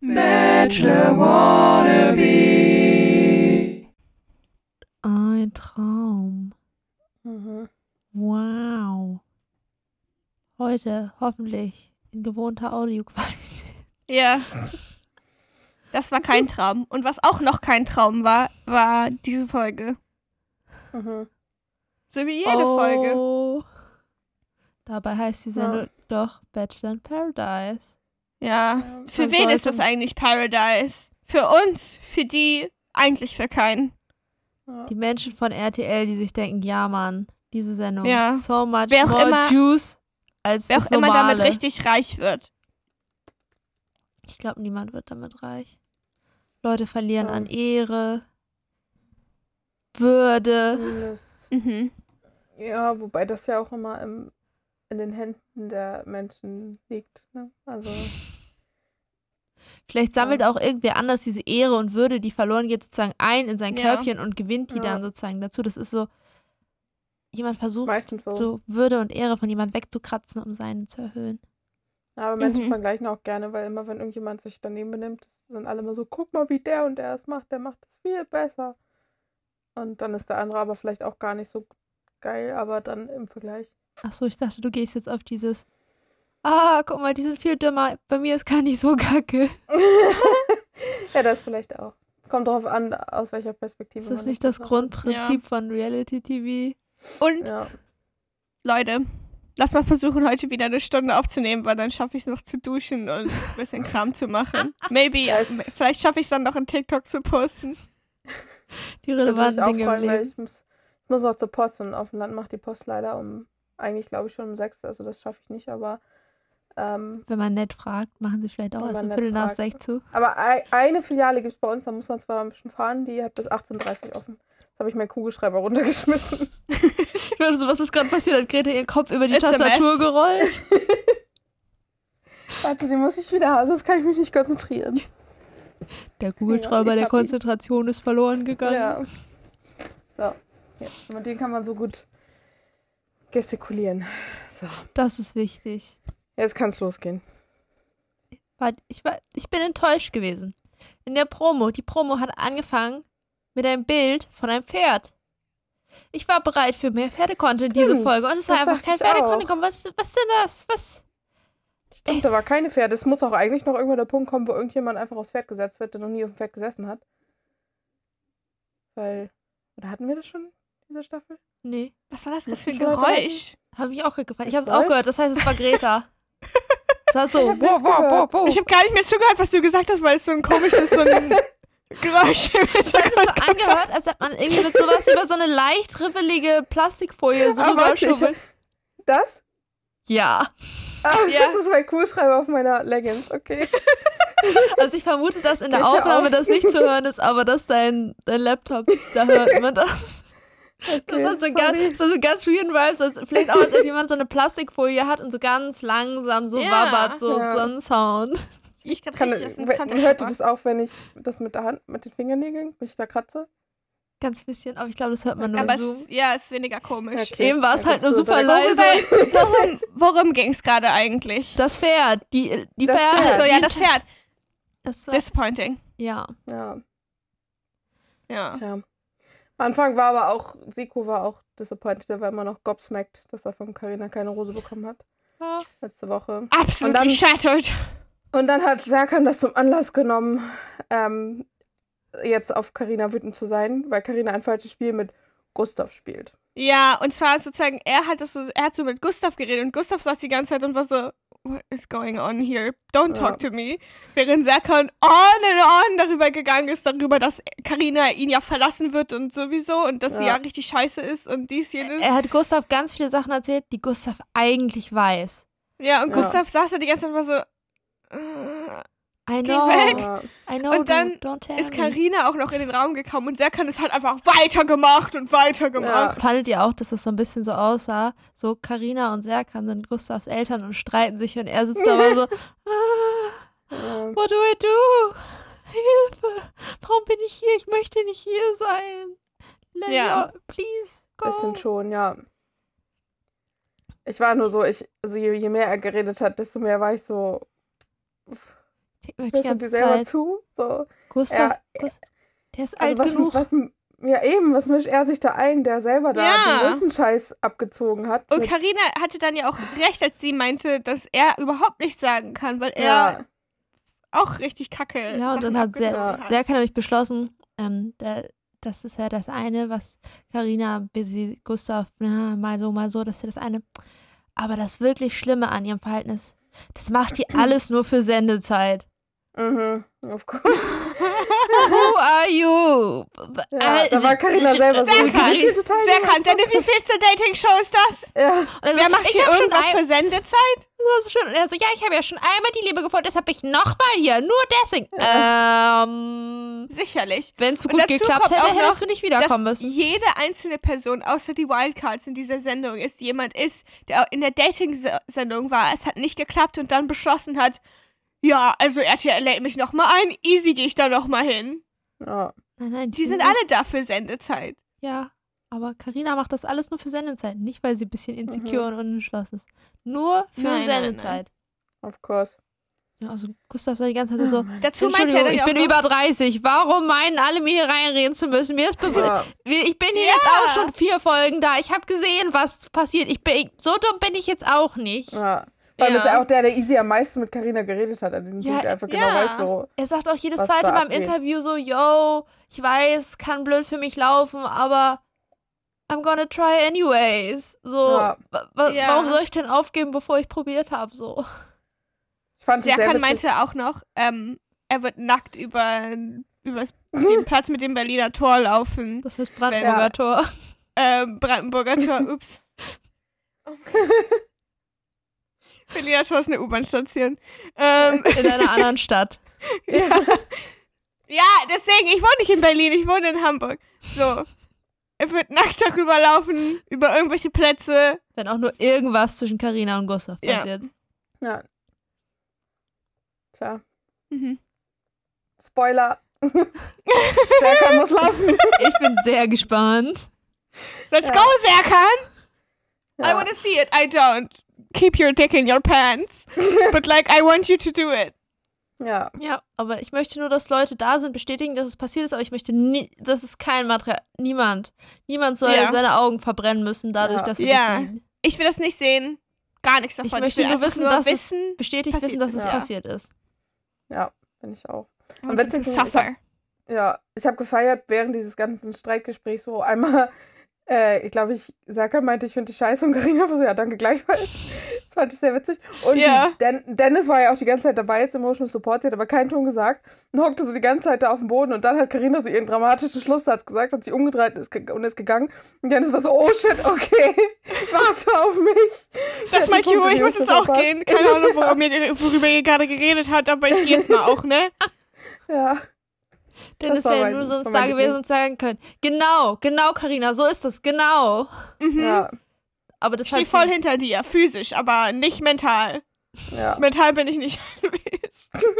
Bachelor Wannabe. Ein Traum. Mhm. Wow. Heute hoffentlich in gewohnter Audioqualität. Ja. Das war kein Traum. Und was auch noch kein Traum war, war diese Folge. Mhm. So wie jede Folge. oh. Dabei heißt die Sendung Ja. doch Bachelor in Paradise. Ja. Ja, Für wen ist das eigentlich Paradise? Für uns? Für die? Eigentlich für keinen. Die Menschen von RTL, die sich denken, ja Mann, diese Sendung, Ja. so much Wer auch more immer- juice als Wer das auch immer normale. damit richtig reich wird. Ich glaube, niemand wird damit reich. Leute verlieren Ja. an Ehre, Würde. Mhm. Ja, wobei das ja auch immer im, in den Händen der Menschen liegt. Ne? Also, Vielleicht sammelt auch irgendwer anders diese Ehre und Würde, die verloren geht, sozusagen ein in sein Ja. Körbchen und gewinnt die Ja. dann sozusagen dazu. Das ist so, jemand versucht, so. so Würde und Ehre von jemand wegzukratzen, um seinen zu erhöhen. Aber Menschen Mhm. vergleichen auch gerne, weil immer, wenn irgendjemand sich daneben benimmt, sind alle immer so, guck mal, wie der und der es macht, der macht es viel besser. Und dann ist der andere aber vielleicht auch gar nicht so geil, aber dann im Vergleich. Ach so, ich dachte, du gehst jetzt auf dieses. Ah, guck mal, die sind viel dümmer. Bei mir ist gar nicht so kacke. ja, das vielleicht auch. Kommt darauf an, aus welcher Perspektive. Ist das man nicht das macht. Grundprinzip von Reality TV? Und Ja. Leute, lass mal versuchen, heute wieder eine Stunde aufzunehmen, weil dann schaffe ich es noch zu duschen und ein bisschen Kram zu machen. Maybe, Ja, ich- vielleicht schaffe ich es dann noch in TikTok zu posten. Die relevanten Dinge im Leben. ich muss, ich muss auch zur Post und auf dem Land macht die Post leider um, eigentlich glaube ich schon um sechs, also das schaffe ich nicht, aber ähm, Wenn man nett fragt, machen sie vielleicht auch erst um nett Viertel nach sechs zu. aber ei- eine Filiale gibt es bei uns, da muss man zwar ein bisschen fahren, die hat bis 18.30 Uhr offen. Jetzt habe ich meinen Kugelschreiber runtergeschmissen. Ich dachte so, was ist gerade passiert? Hat Greta ihren Kopf über die a Tastatur gerollt? Warte, den muss ich wieder haben, sonst kann ich mich nicht konzentrieren. Der Kugelschreiber der hab ihn. Konzentration ist verloren gegangen. Ja. So, ja. mit dem kann man so gut gestikulieren. So, Das ist wichtig. Jetzt kann es losgehen. Ich, war, ich bin enttäuscht gewesen. In der Promo, die Promo hat angefangen mit einem Bild von einem Pferd. Ich war bereit für mehr Pferdecontent diese Stimmt, Folge und es das war einfach kein. Pferdecontent. gekommen. Was, was denn das? Was? Stimmt, da war keine Pferde. Es muss auch eigentlich noch irgendwann der Punkt kommen, wo irgendjemand einfach aufs Pferd gesetzt wird, der noch nie auf dem Pferd gesessen hat. Weil. Oder hatten wir das schon, diese Staffel? Nee, Was war das Muss für ein Geräusch? habe ich auch gefragt. Ich Das habe es auch gehört. Das heißt, es war Greta. Es hat so, Ich wow, wow, wow, wow. Ich habe gar nicht mehr zugehört, was du gesagt hast, weil es so ein komisches so ein Geräusch im Es hat sich so angehört, als ob man irgendwie mit sowas über so eine leicht riffelige Plastikfolie so Ah, warte, ich- rüberschubbelt. Das? Ja. Ah, Ja. das ist mein Kugelschreiber auf meiner Leggings, okay. Also ich vermute, dass in der Aufnahme auch. das nicht zu hören ist, aber dass dein, dein Laptop, da hört man das. Okay Das hat so sorry. ganz, so, so ganz weird Vibes, als, vielleicht auch, als ob jemand so eine Plastikfolie hat und so ganz langsam so Ja. wabbert, so, Ja. so ein sound. Ich kann Kann, richtig Kontext hört ihr das auch, wenn ich das mit der Hand, mit den Fingernägeln, wenn ich da kratze? Ganz bisschen, aber ich glaube, das hört man nur Aber Zoom. es, ja, ist weniger komisch. Okay. Eben war es Ja, halt das nur so super leise. Worum, worum ging es gerade eigentlich? Das Pferd, die, die Das Pferde. Pferd. Achso, ja, das Pferd. Das war, Disappointing. ja. Ja, Ja. tja. Anfang war aber auch, Siko war auch disappointed, der war immer noch gobsmacked, dass er von Carina keine Rose bekommen hat. Ja. Letzte Woche. Absolut Und dann- shattered. Und dann hat Serkan das zum Anlass genommen, ähm, jetzt auf Carina wütend zu sein, weil Carina ein falsches Spiel mit Gustav spielt. Ja, und zwar sozusagen, er hat das so, er hat so mit Gustav geredet und Gustav saß die ganze Zeit und war so, what is going on here? Don't talk Ja. to me. Während Serkan on and on darüber gegangen ist, darüber, dass Karina ihn ja verlassen wird und sowieso und dass sie Ja. ja richtig scheiße ist und dies, jenes. Er hat Gustav ganz viele Sachen erzählt, die Gustav eigentlich weiß. ja, und Ja. Gustav saß da die ganze Zeit und war so, I Geh know. weg. Ja, I know, Und dann du, don't tell ist. Karina auch noch in den Raum gekommen und Serkan ist halt einfach weitergemacht und weitergemacht. Fandet ihr auch, dass das so ein bisschen so aussah? So Karina und Serkan sind Gustavs Eltern und streiten sich und er sitzt da aber so, ah, ja. what do I do? Hilfe! Warum bin ich hier? Ich möchte nicht hier sein. Let Ja. me out, please go. Bisschen schon, ja. Ich war nur so, ich, also je, je mehr er geredet hat, desto mehr war ich so. Die mir die ganze selber Zeit, zu? So, Gustav, er- Gustav, der ist also alt was, genug. was, ja eben, was mischt er sich da ein, der selber da Ja. den größten Scheiß abgezogen hat? Und Karina hatte dann ja auch recht, als sie meinte, dass er überhaupt nichts sagen kann, weil er ja, auch richtig kacke Ja, und Sachen dann hat sehr, abgezogen hat. sehr kann nämlich beschlossen, ähm, da, das ist ja das eine, was Carina, Busy, Gustav, na, mal so, mal so, das ist ja das eine. Aber das wirklich Schlimme an ihrem Verhalten das macht die alles nur für Sendezeit. Mhm, of course. Who are you? Ja, Äh, da war Carina selber so. Sehr kann- ist total Sehr niemand. kann. Deine wievielste Dating-Show ist das? Ja, Also, Wer macht ich hier irgendwas für Sendezeit? Das ist schön. Und er so, ja, ich habe ja schon einmal die Liebe gefunden, deshalb bin ich nochmal hier. Nur deswegen. Ähm, Sicherlich. wenn es so gut geklappt hätte, hättest du nicht wiederkommen dass müssen. jede einzelne Person, außer die Wildcards in dieser Sendung, ist jemand ist, der in der Dating-Sendung war. Es hat nicht geklappt und dann beschlossen hat, ja, also RTL lädt mich nochmal ein, easy gehe ich da nochmal hin. ja. Nein, nein, Die sind alle da für Sendezeit. Ja, aber Karina macht das alles nur für Sendezeit. Nicht, weil sie ein bisschen insecure und unentschlossen ist. Nur für Nein, nein, Sendezeit. of course. Ja, also Gustav sagt die ganze Zeit so, Dazu meinte er ich bin über 30. Warum meinen alle mir hier reinreden zu müssen? Mir ist bewusst, Ja. ich bin hier Ja. jetzt auch schon vier Folgen da. Ich habe gesehen, was passiert. Ich bin, so dumm bin ich jetzt auch nicht. Ja. Weil Ja. das ja auch der, der easy am meisten mit Carina geredet hat an diesem Ja, Punkt, einfach genau ja. weiß so. Er sagt auch jedes zweite Mal im. Interview so, yo, ich weiß, kann blöd für mich laufen, aber I'm gonna try anyways. So, Ja. wa wa Ja. warum soll ich denn aufgeben, bevor ich probiert habe? So. Ich fand Serkan meinte auch noch, ähm, er wird nackt über, über den Platz mit dem Berliner Tor laufen. Das heißt Brandenburger. Tor. Ähm, Brandenburger Tor, ups. Berliner Tor ist eine U-Bahn-Station. Ähm, In einer anderen Stadt. ja. ja, deswegen, ich wohne nicht in Berlin, ich wohne in Hamburg. So. Er wird nackt darüber laufen, über irgendwelche Plätze. Wenn auch nur irgendwas zwischen Karina und Gustav Ja. passiert. Ja. Tja. Mhm. Spoiler. Serkan muss laufen. Ich bin sehr gespannt. Let's Ja. go, Serkan! I Ja. wanna see it. I don't. Keep your dick in your pants. But like, I want you to do it. ja. Ja, aber ich möchte nur, dass Leute da sind, bestätigen, dass es passiert ist, aber ich möchte nie, das ist kein Material. Niemand. Niemand soll Ja. seine Augen verbrennen müssen, dadurch, Ja. dass sie Ja. das sehen. Ich will das nicht sehen. Gar nichts davon. Ich möchte will nur wissen, nur dass es wissen, bestätigt Passiert wissen, dass ist, es ja. passiert ist. Ja, bin ich auch. Am Am witzigsten, ich hab- Suffer. Ja, ich habe gefeiert während dieses ganzen Streitgesprächs so einmal, äh, ich glaube, ich, Serkan meinte, ich finde die scheiße und Carina so, ja, danke gleichfalls. Das fand ich sehr witzig. Und die Den Dennis war ja auch die ganze Zeit dabei jetzt Emotional Support, sie hat aber keinen Ton gesagt und hockte so die ganze Zeit da auf dem Boden und dann hat Carina so ihren dramatischen Schlusssatz gesagt, hat sich umgedreht ist und ist gegangen und Dennis war so, oh shit, okay, warte auf mich. Das ist Punkte, Cue, ich die muss jetzt auch gehen. Keine Ahnung, worüber ihr, worüber ihr gerade geredet habt, aber ich gehe jetzt mal auch, ne? Ja, Dennis war wäre mein- nur das sonst da gewesen und sagen können, genau, genau, Karina, so ist das, genau. Mhm. ja, Aber das Ich stehe voll hinter dir, physisch, aber nicht mental. ja. Mental bin ich nicht anwesend.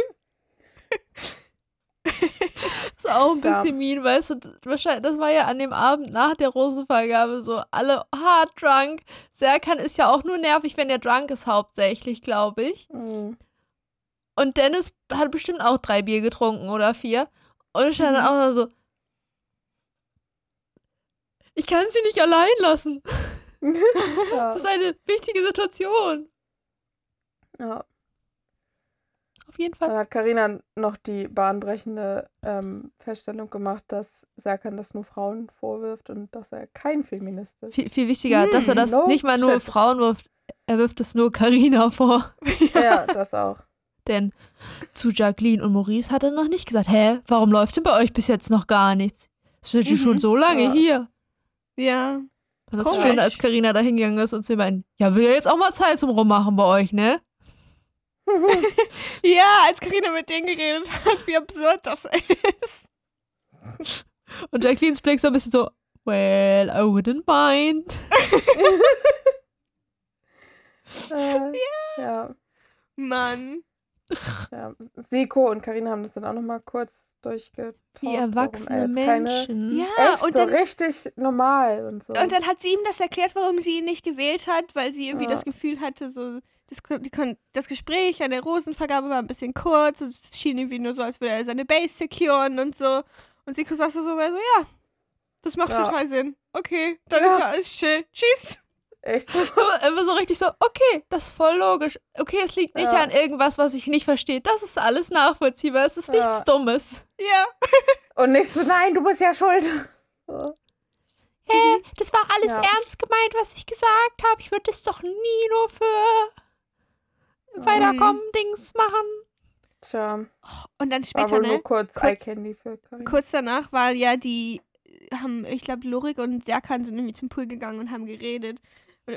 ist auch ein bisschen mean, weißt du, wahrscheinlich, das war ja an dem Abend nach der Rosenvergabe so, alle hard drunk. Serkan ist ja auch nur nervig, wenn er drunk ist, hauptsächlich, glaube ich. Mhm. Und Dennis hat bestimmt auch drei Bier getrunken oder vier. Und ich stand Mhm. auch noch so, ich kann sie nicht allein lassen. ja. Das ist eine wichtige Situation. ja. Auf jeden Fall. Dann hat Karina noch die bahnbrechende ähm, Feststellung gemacht, dass Serkan das nur Frauen vorwirft und dass er kein Feminist ist. Viel, viel wichtiger, dass er Hm, das no nicht mal nur shit. Frauen wirft, er wirft es nur Karina vor. ja, das auch. Denn zu Jacqueline und Maurice hat er noch nicht gesagt, hä, warum läuft denn bei euch bis jetzt noch gar nichts? Sind Mhm. schon so lange Ja. hier? Ja. Und das ist Komisch. schön, als Karina da hingegangen ist und sie meinen, ja, will ja jetzt auch mal Zeit zum Rummachen bei euch, ne? Ja, als Karina mit denen geredet hat, wie absurd das ist. Und Jacquelines Blick so ein bisschen so, well, I wouldn't mind. äh, ja. Mann. Ja, Seko und Karina haben das dann auch nochmal kurz durchgetalkt. Wie er erwachsene Menschen. Ja, Echt und so dann, richtig normal und so. und dann hat sie ihm das erklärt, warum sie ihn nicht gewählt hat, weil sie irgendwie Ja. das Gefühl hatte, so das, kon- die kon das Gespräch an der Rosenvergabe war ein bisschen kurz und es schien irgendwie nur so, als würde er seine Base securen und so. Und Siko saß da so, so, ja, das macht Ja. total Sinn. Okay, dann Ja. ist ja alles chill. Tschüss. Echt. Immer so richtig so, okay, das ist voll logisch. Okay, es liegt nicht Ja. an irgendwas, was ich nicht verstehe. Das ist alles nachvollziehbar. Es ist Ja. nichts Dummes. Ja. Und nicht so, nein, du bist ja schuld. So. Hä, das war alles Ja. ernst gemeint, was ich gesagt habe. Ich würde das doch nie nur für Weiterkommen Dings machen. Tja, Und dann später, ne? nur kurz, kurz-. Kurz danach war ja die, haben, ich glaube, Lorik und Serkan sind irgendwie zum Pool gegangen und haben geredet.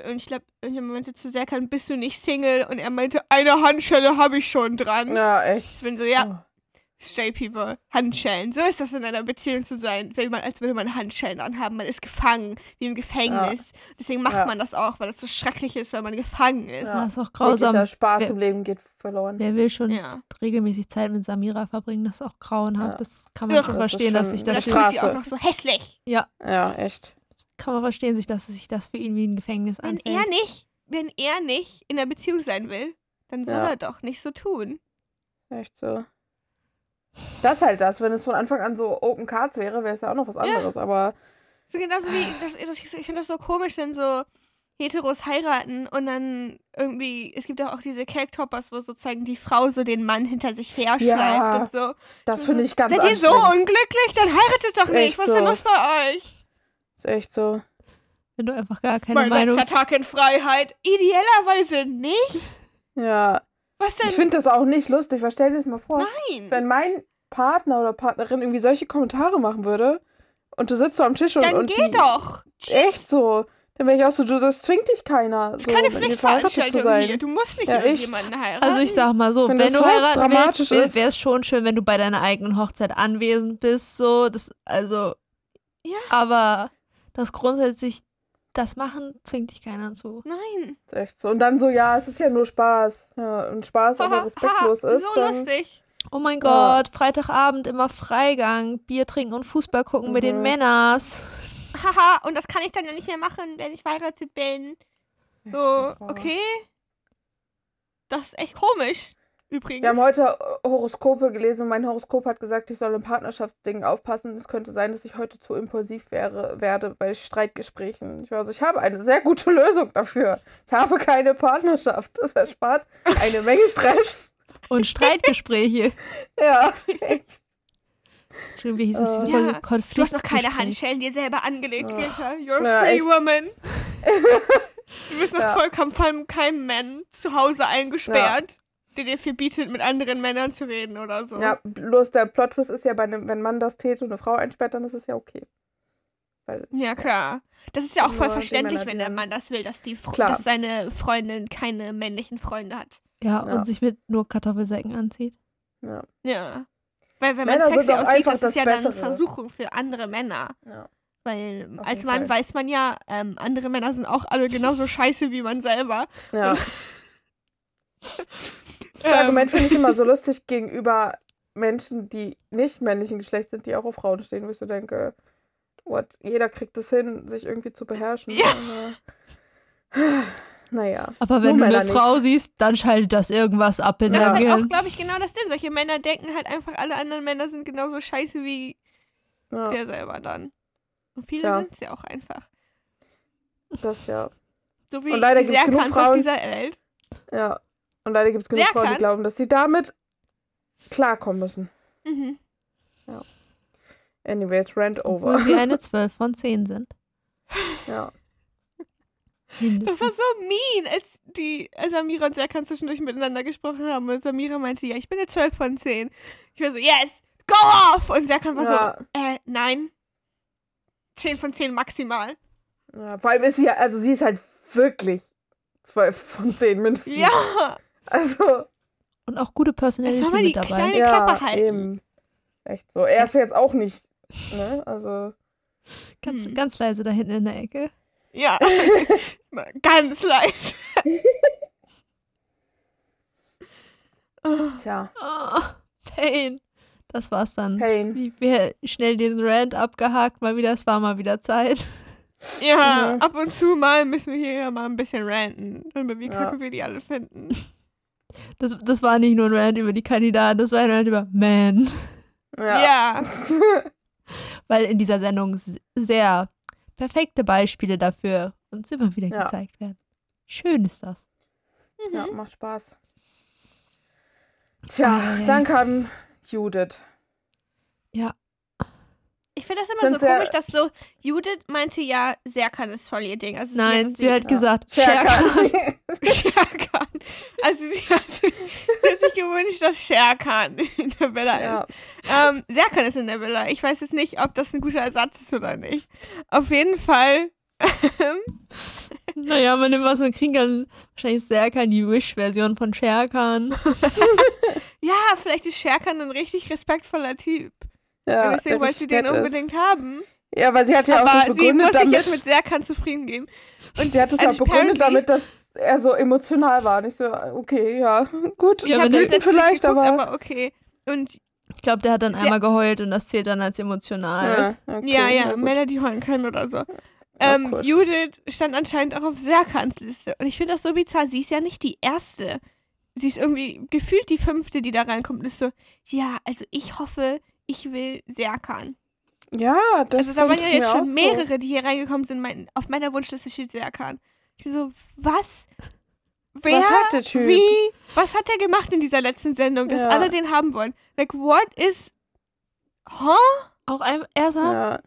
Und, und ich glaube, irgendjemand meinte zu Serkan, bist du nicht Single? Und er meinte, eine Handschelle habe ich schon dran. Ja, echt. Ich bin so, ja, Oh. straight people, Handschellen. So ist das in einer Beziehung zu sein, wenn man, als würde man Handschellen anhaben. Man ist gefangen, wie im Gefängnis. Deswegen macht Ja. man das auch, weil es so schrecklich ist, weil man gefangen ist. Ja. Das ist auch grausam. Jeglicher Spaß Wer- im Leben geht verloren. Wer will schon Ja. regelmäßig Zeit mit Samira verbringen? Das ist auch grauenhaft. Ja. Das kann man schon Das ist verstehen, dass Und das sie Strafe. auch noch so hässlich. Ja, echt. Kann man verstehen, sich, dass sich das für ihn wie ein Gefängnis Wenn anfühlt. er nicht, wenn er nicht in der Beziehung sein will, dann soll Ja. er doch nicht so tun. Echt so. Das ist halt das. Wenn es von Anfang an so Open Cards wäre, wäre es ja auch noch was anderes. Aber So genauso wie, das, das, ich finde das so komisch, wenn so Heteros heiraten und dann irgendwie, es gibt auch diese Cake-Toppers, wo sozusagen die Frau so den Mann hinter sich her Ja. schleift und so. das finde ich ganz Seid ihr so unglücklich? Dann heiratet doch nicht. Echt Was ist denn so. los bei euch? Ist echt so. Wenn du einfach gar keine Mein Meinung letzter Tag in Freiheit. Idealerweise nicht. Ja. Was denn? Ich finde das auch nicht lustig. Was stell dir das mal vor. Nein. Wenn mein Partner oder Partnerin irgendwie solche Kommentare machen würde und du sitzt so am Tisch und, dann und geh die, doch. echt so, dann wäre ich auch so, du, das zwingt dich keiner. Das ist so, keine Pflichtveranstaltung sein. hier. Du musst nicht Ja, irgendjemanden heiraten. Also ich sag mal so, Wenn wenn, du so heiraten willst, wäre es schon schön, wenn du bei deiner eigenen Hochzeit anwesend bist. So, das, also. Ja. Aber das grundsätzlich, das machen, zwingt dich keiner zu. Nein. Ist echt so. Und dann so, ja, es ist ja nur Spaß. Ja, und Spaß aber respektlos Haha, ist. So dann, lustig. Oh mein Ja. Gott, Freitagabend immer Freigang, Bier trinken und Fußball gucken mit den Mhm. Männers. Haha, und das kann ich dann ja nicht mehr machen, wenn ich verheiratet bin. So, Boah. okay. Das ist echt komisch. Übrigens. Wir haben heute äh, Horoskope gelesen und mein Horoskop hat gesagt, ich soll im Partnerschaftsdingen aufpassen. Es könnte sein, dass ich heute zu impulsiv wäre, werde bei Streitgesprächen. Ich, weiß, ich habe eine sehr gute Lösung dafür. Ich habe keine Partnerschaft. Das erspart eine Menge Stress. Und Streitgespräche. Ja, echt. Entschuldigung, wie hieß es? diese. Folge? Ja, Du hast noch keine. Handschellen dir selber angelegt, Ach. Greta. You're a Ja, free echt. woman. Du bist noch Ja. vollkommen von keinem Mann zu Hause eingesperrt, der dir verbietet, mit anderen Männern zu reden oder so. Ja, bloß der Plot-Twist ist ja, bei einem, wenn Mann das täte und eine Frau einsperrt, dann ist es ja okay. Weil, Ja, klar. Das ist ja auch voll verständlich, Männer, wenn der Mann das will, dass, die Fr Klar. dass seine Freundin keine männlichen Freunde hat. Ja, Ja. und sich mit nur Kartoffelsäcken anzieht. ja. Ja. Weil wenn man Männer sind sexy aussieht, das das ist ja dann eine. Versuchung für andere Männer. ja. Weil Auf als Mann Fall. weiß man ja, ähm, andere Männer sind auch alle genauso scheiße wie man selber. ja. Das Ähm, Argument finde ich immer so lustig gegenüber Menschen, die nicht männlichen Geschlechts sind, die auch auf Frauen stehen, wo ich so denke, what, jeder kriegt es hin, sich irgendwie zu beherrschen. Ja. Aber, naja. Aber wenn du Männer eine Frau siehst, dann schaltet das irgendwas ab in Das Ja. ist deinem halt auch, Gehirn. glaube ich, genau das Ding. Solche Männer denken halt einfach, alle anderen Männer sind genauso scheiße wie Ja, der selber dann. Und viele Tja. sind es ja auch einfach. das ja. So wie Und leider die Serkans auf Frauen- dieser Welt. Ja. Und leider gibt es genug Frauen, die glauben, dass sie damit klarkommen müssen. Mhm. Anyways, rant Obwohl over. sie eine 12 von 10 sind. Ja. Das war so mean, als die als Samira und Serkan zwischendurch miteinander gesprochen haben. Und Samira meinte, ja, ich bin eine 12 von 10. Ich war so, yes, go off! Und Serkan war Ja. so, äh, nein. 10 von 10 maximal. ja. Vor allem ist sie ja, also sie ist halt wirklich 12 von 10 mindestens. Ja, Also, Und auch gute Personality soll man die mit dabei. kleine- ja, Klappe halten. eben. Echt so. Er ist jetzt auch nicht, ne? Also, Ganz, Hm. ganz leise da hinten in der Ecke. ja. Ganz leise. Oh, Tja, Oh, Pain. Das war's dann. Pain. Wie wir schnell diesen Rant abgehakt, mal wieder, es war mal wieder Zeit. Ja, Mhm. ab und zu mal müssen wir hier ja mal ein bisschen ranten, über wie Ja. kacke wir die alle finden. Das, das war nicht nur ein Rant über die Kandidaten, das war ein Rant über Man. Ja. Ja. Weil in dieser Sendung sehr perfekte Beispiele dafür uns immer wieder Ja. gezeigt werden. Schön ist das. ja, Mhm. macht Spaß. Tja, Ei. dann kann Judith. Ich finde das immer Find's so komisch, dass so, Judith meinte ja, Serkan ist voll ihr Ding. Also Nein, hat sie hat gesagt, Scherkan. Scherkan. Also sie hat, sie hat sich gewünscht, dass Scherkan in der Villa ja. ist. Ähm, Serkan ist in der Villa. Ich weiß jetzt nicht, ob das ein guter Ersatz ist oder nicht. Auf jeden Fall. ähm, naja, man nimmt, was man kriegen kann. Wahrscheinlich Serkan die Wish-Version von Sherkan. ja, vielleicht ist Scherkan ein richtig respektvoller Typ. Ja, Und deswegen wollte sie den nett ist. unbedingt haben. Ja, weil sie hat ja auch Aber das sie muss begründet sich damit. jetzt mit Serkan zufrieden geben. Und sie hat es ja and begründet damit, dass er so emotional war. Und ich so, okay, ja, gut. Ja, Ich aber habe das vielleicht, geguckt, aber. aber okay. Und Ich glaube, der hat dann einmal geheult und das zählt dann als emotional. ja, okay, ja, ja. Melody heulen kann oder so. Ähm. Judith stand anscheinend auch auf Serkans Liste. Und ich finde das so bizarr. Sie ist ja nicht die Erste. Sie ist irgendwie gefühlt die Fünfte, die da reinkommt. Und ist so, ja, also ich hoffe, ich will Serkan. Ja, das Also waren denk ja jetzt schon auch so. mehrere, die hier reingekommen sind. Mein, auf meiner Wunschliste steht Serkan. Ich bin so, was? Wer? Was hat der Typ? Wie? Was hat er gemacht in dieser letzten Sendung, dass Ja. alle den haben wollen? Like, what is... Huh? Auch ein, erstmal, Ja,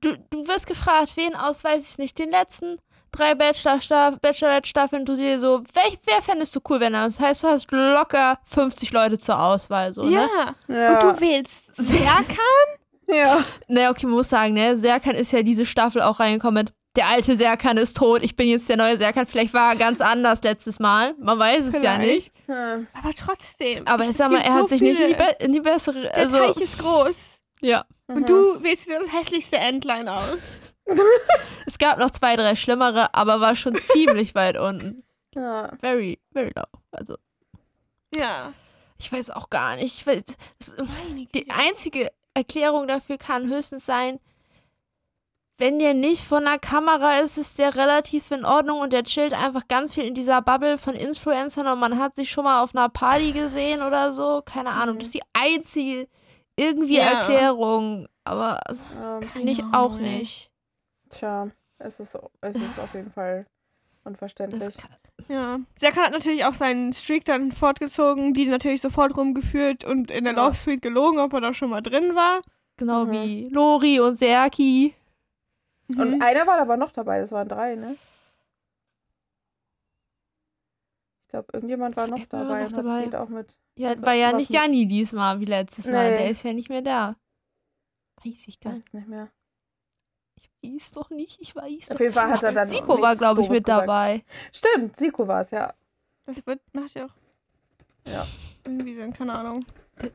du, du wirst gefragt, wen aus, weiß ich nicht, den letzten drei Bachelor-Staff- Bachelorette-Staffeln, du dir so, wer, wer fändest du cool, wenn er das heißt, du hast locker 50 Leute zur Auswahl, so, ne? Ja. ja. Und du wählst Serkan? ja. Ne, okay, man muss sagen, ne, Serkan ist ja diese Staffel auch reingekommen mit, der alte Serkan ist tot, ich bin jetzt der neue Serkan, vielleicht war er ganz anders letztes Mal, man weiß es ja nicht. Ja. Aber trotzdem. Aber ich- sag mal, gibt er so hat sich nicht in die, viele. be in die bessere, Der also, Teich ist groß. ja. Mhm. Und du wählst das hässlichste Entlein aus. Es gab noch zwei, drei schlimmere, aber war schon ziemlich weit unten. Ja. Very, very low. Also, Ja. Ich weiß auch gar nicht. Ich weiß, die einzige Erklärung dafür kann höchstens sein, wenn der nicht von der Kamera ist, ist der relativ in Ordnung und der chillt einfach ganz viel in dieser Bubble von Influencern und man hat sich schon mal auf einer Party gesehen oder so. Keine Ahnung. Mhm. Das ist die einzige irgendwie Ja. Erklärung. Aber Ähm, nicht Ahnung, auch nicht. tja, es ist, es ist auf jeden Fall unverständlich. Das kann, Ja. Serkan hat natürlich auch seinen Streak dann fortgezogen, die natürlich sofort rumgeführt und in der Ja. Love Suite gelogen, ob er da schon mal drin war. genau Mhm. wie Lori und Serki. Und Mhm. einer war aber noch dabei, das waren drei, ne? Ich glaube, irgendjemand war noch war dabei noch und hat dabei? auch mit. Ja, war ja nicht Janni diesmal wie letztes Mal. Nee. Der ist ja nicht mehr da. Weiß ich gar Weiß nicht. es nicht mehr. Ich weiß doch nicht. Ich weiß Auf doch jeden Fall hat er dann. Siko war, glaube ich, mit gesagt. dabei. Stimmt, Siko war es, ja. Das wird nachher auch. Ja. Irgendwie sein, keine Ahnung.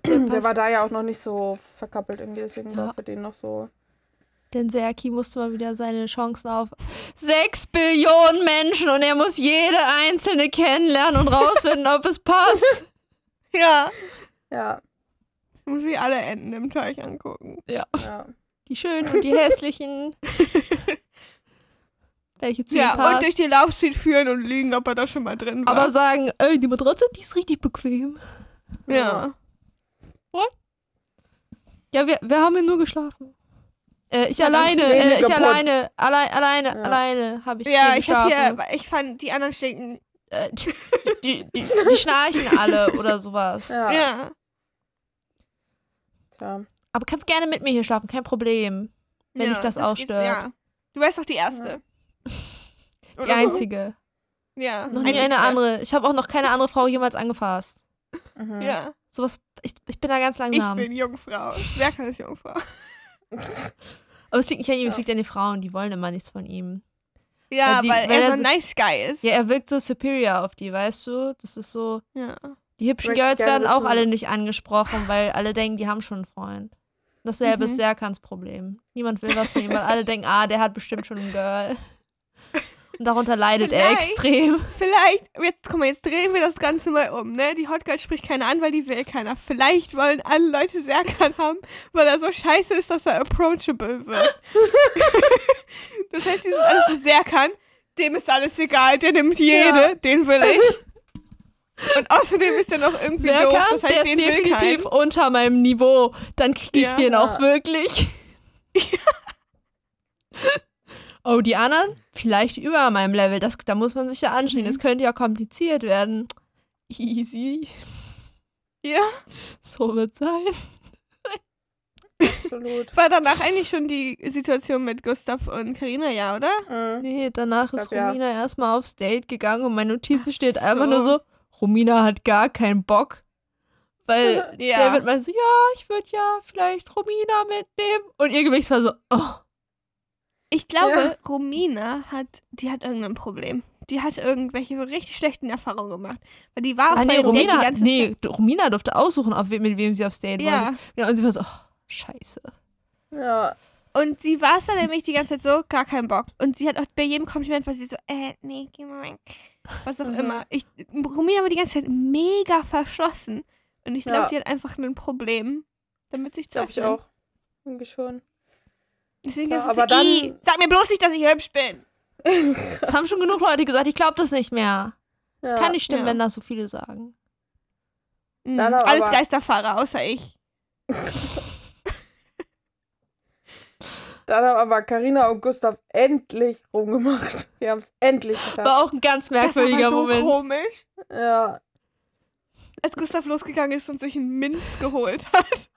Der, Der war da ja auch noch nicht so verkappelt irgendwie, deswegen Ja. war für den noch so. Denn Serki musste mal wieder seine Chancen auf sechs Billionen Menschen und er muss jede einzelne kennenlernen und rausfinden, ob es passt. Ja. Ja, Ich muss sie alle Enden im Teich angucken. ja. Die schönen und die hässlichen. Welche zu ihm Ja, und durch die Suite führen und lügen, ob er da schon mal drin war. Aber sagen, ey, die Matratze, die ist richtig bequem. ja. Ja, wir, wir haben hier nur geschlafen. Äh, ich Ja, alleine, äh, ich alleine, allein, alleine, Ja. alleine habe ich Ja, hier ich hab geschlafen. hier, ich fand, die anderen stinken. Äh, die, die, die, die schnarchen alle oder sowas. Ja. Ja. Tja. Aber kannst gerne mit mir hier schlafen, kein Problem. Wenn ja, dich das geht- ausstört. Ja. Du wärst doch die Erste. Die Oder? einzige. Ja. Noch nie einzigste. eine andere. Ich habe auch noch keine andere Frau jemals angefasst. Mhm. Ja. Sowas, ich, ich bin da ganz Ich langsam. bin Jungfrau. Wer kann es Jungfrau? Aber es liegt nicht an ihm, es Ja. liegt an den Frauen, die wollen immer nichts von ihm. Ja, Weil sie- weil, weil er so ein nice guy ist. Ja, er wirkt so superior auf die, weißt du? Das ist so. Ja. Die hübschen Möchte Girls werden auch alle nicht angesprochen, weil alle denken, die haben schon einen Freund. Dasselbe Mhm. ist Serkans Problem. Niemand will was von ihm, weil alle denken, ah, der hat bestimmt schon ein Girl. Und darunter leidet er Vielleicht. extrem. Vielleicht, jetzt guck mal, jetzt drehen wir das Ganze mal um, ne? Die Hot Girl spricht keiner an, weil die will keiner. Vielleicht wollen alle Leute Serkan haben, weil er so scheiße ist, dass er approachable wird. das heißt, die sind alles so Serkan, dem ist alles egal, der nimmt jede, Ja. den will ich. Und außerdem ist er noch irgendwie doof, Serkan, das heißt, der den ist definitiv unter meinem Niveau. Dann kriege ich Ja. den auch Ja. wirklich. Oh, die anderen? Vielleicht über meinem Level. Das, da muss man sich ja anschauen. Mhm. Das könnte ja kompliziert werden. Easy. Ja, So wird sein. Absolut. war danach eigentlich schon die Situation mit Gustav und Karina, ja, oder? Mhm. Nee, danach ist glaub, ja. Romina erstmal aufs Date gegangen und meine Notiz steht einfach nur so. Romina hat gar keinen Bock. Weil Ja. David meinte so, ja, ich würde ja vielleicht Romina mitnehmen. Und ihr Gewicht war so, oh. Ich glaube, Ja. Romina hat, die hat irgendein Problem. Die hat irgendwelche richtig schlechten Erfahrungen gemacht. Weil die war auch Ah, nee, bei dem Date die Romina, ganze nee, Romina durfte aussuchen, auf, mit wem sie aufs Date Zeit. Ja. wollte. Genau, und sie war so, oh, scheiße. Ja. Und sie war es dann nämlich die ganze Zeit so, gar keinen Bock. Und sie hat auch bei jedem Kompliment, war sie so, äh, nee, geh mal weg. Was auch Mhm. immer. Ich, Romina war die ganze Zeit mega verschlossen. Und ich glaube, Ja. die hat einfach ein Problem, damit sich zu Glaube ich auch. Irgendwie schon. Deswegen Ja, ist es aber so, dann- "Ih, sag mir bloß nicht, dass ich hübsch bin. Das haben schon genug Leute gesagt, ich glaube das nicht mehr. Das Ja. kann nicht stimmen, ja. wenn das so viele sagen. Mhm. Dann aber- Alles Geisterfahrer, außer ich. Dann haben aber Karina und Gustav endlich rumgemacht. Sie haben es endlich geschafft. War auch ein ganz Das war merkwürdiger aber so Moment. komisch. Ja. als Gustav losgegangen ist und sich einen Minz geholt hat.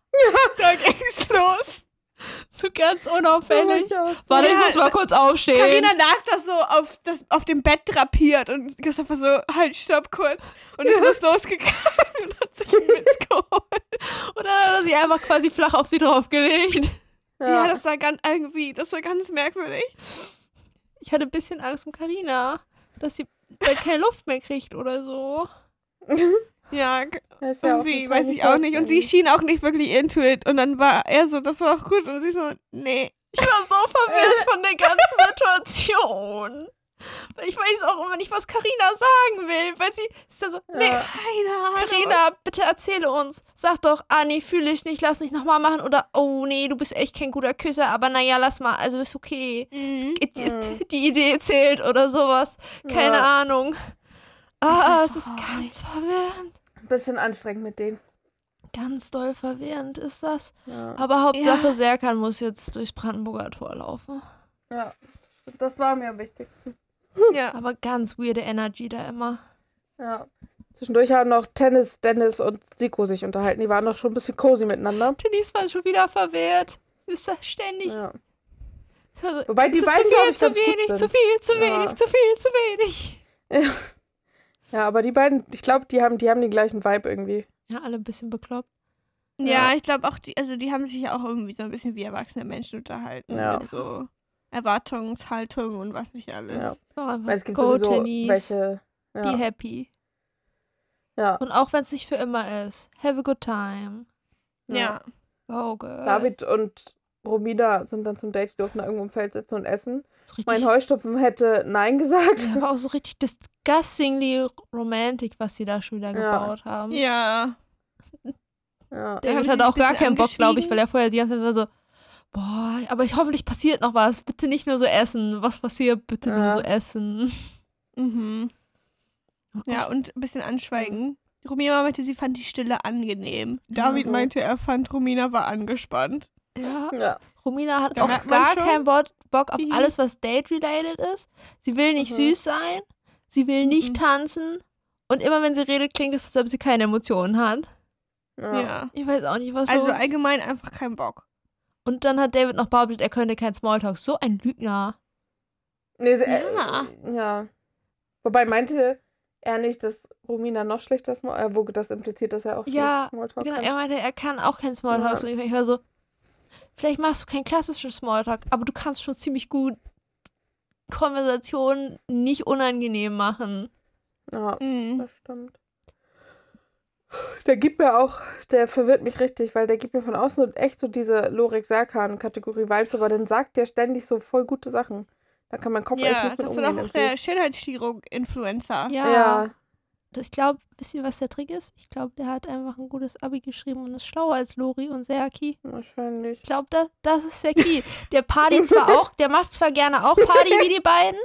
Da ging's los. So ganz unauffällig. Ja, Warte, ich Ja, muss mal kurz aufstehen. Carina lag da so auf, das, auf dem Bett drapiert und Gustav war so, halt, stopp kurz. Und ist los losgegangen und hat sich einen Minz geholt. Und dann hat er sich einfach quasi flach auf sie draufgelegt. Ja, das war ganz irgendwie, das war ganz merkwürdig. Ich hatte ein bisschen Angst um Karina, dass sie bald keine Luft mehr kriegt oder so. Ja, ja irgendwie, weiß ich auch nicht. Und sie schien auch nicht wirklich into it. Und dann war er so, das war auch gut. Und sie so, nee. Ich war so verwirrt von der ganzen Situation. Ich weiß auch immer nicht, was Karina sagen will, weil sie ist dann so, nee, Ja. Keine Ahnung. Karina, bitte erzähle uns. Sag doch, ah nee, fühle ich nicht, lass nicht nochmal machen. Oder, oh nee, du bist echt kein guter Küsser, aber naja, lass mal, also ist okay. Mhm. Die, Mhm. die Idee zählt oder sowas. Keine Ja. Ahnung. Ah, es ist ganz verwirrend. Ein bisschen anstrengend mit denen. Ganz doll verwirrend ist das. Ja. Aber Hauptsache, Ja. Serkan muss jetzt durchs Brandenburger Tor laufen. ja. Das war mir am wichtigsten. Ja. Aber ganz weirde Energy da immer. Ja. Zwischendurch haben noch Tennis, Dennis und Siko sich unterhalten. Die waren noch schon ein bisschen cozy miteinander. Denise war schon wieder verwehrt. Ist das ständig? Ja. So, so, Wobei die beiden, zu viel, zu wenig, zu viel, zu Ja. wenig, zu viel, zu wenig. Ja, aber die beiden, ich glaube, die haben, die haben den gleichen Vibe irgendwie. Ja, alle ein bisschen bekloppt. Ja, ich glaube auch, die, also die haben sich ja auch irgendwie so ein bisschen wie erwachsene Menschen unterhalten. Ja. Mit so Erwartungshaltung und was nicht alles. Ja. Einfach Weil es gibt go, Denise. welche. Be Ja. happy. ja. Und auch wenn es nicht für immer ist. Have a good time. Ja. Go, girl. David und Romina sind dann zum Date, die durften da irgendwo im Feld sitzen und essen. so richtig, Mein Heustupfen hätte Nein gesagt. ja, aber auch so richtig disgustingly romantic, was sie da schon wieder Ja. gebaut haben. Ja. Ja. David hat auch gar keinen Bock, glaube ich, weil er vorher die ganze Zeit war so, boah, aber ich hoffentlich passiert noch was. Bitte nicht nur so essen. Was passiert? Bitte nur Ja. so essen. Mhm. Ja, und ein bisschen anschweigen. Romina meinte, sie fand die Stille angenehm. David Mhm. meinte, er fand, Romina war angespannt. Ja. Ja. Romina hat Da auch gar keinen Bo Bock auf Mhm. alles, was date-related ist. Sie will nicht Mhm. süß sein. Sie will nicht Mhm. tanzen. Und immer wenn sie redet, klingt es, als ob sie keine Emotionen hat. Ja. Ja. Ich weiß auch nicht, was Also los allgemein einfach keinen Bock. Und dann hat David noch behauptet, er könnte kein Smalltalk. So ein Lügner. Nee, sie, Ja. Äh, ja. Wobei meinte er nicht, dass Romina noch schlechter Small, äh, wo das impliziert, dass er auch Ja, Smalltalk Genau, kann. er meinte, er kann auch kein Smalltalk. Ja. Und ich war so, vielleicht machst du kein klassisches Smalltalk, aber du kannst schon ziemlich gut Konversationen nicht unangenehm machen. Ja, Mhm. das stimmt. Der gibt mir auch, der verwirrt mich richtig, weil der gibt mir von außen echt so diese Lorik Sarkan-Kategorie Vibes, aber dann sagt der ständig so voll gute Sachen. Da kann mein Kopf echt Ja, nicht mit das umgehen. auch der Schönheitschirurg-Influencer. Ja. ja. Ich glaube, wisst ihr, was der Trick ist? Ich glaube, der hat einfach ein gutes Abi geschrieben und ist schlauer als Lori und Serki. wahrscheinlich. Ich glaube, das, das ist der Key. Der Party zwar auch, der macht zwar gerne auch Party wie die beiden,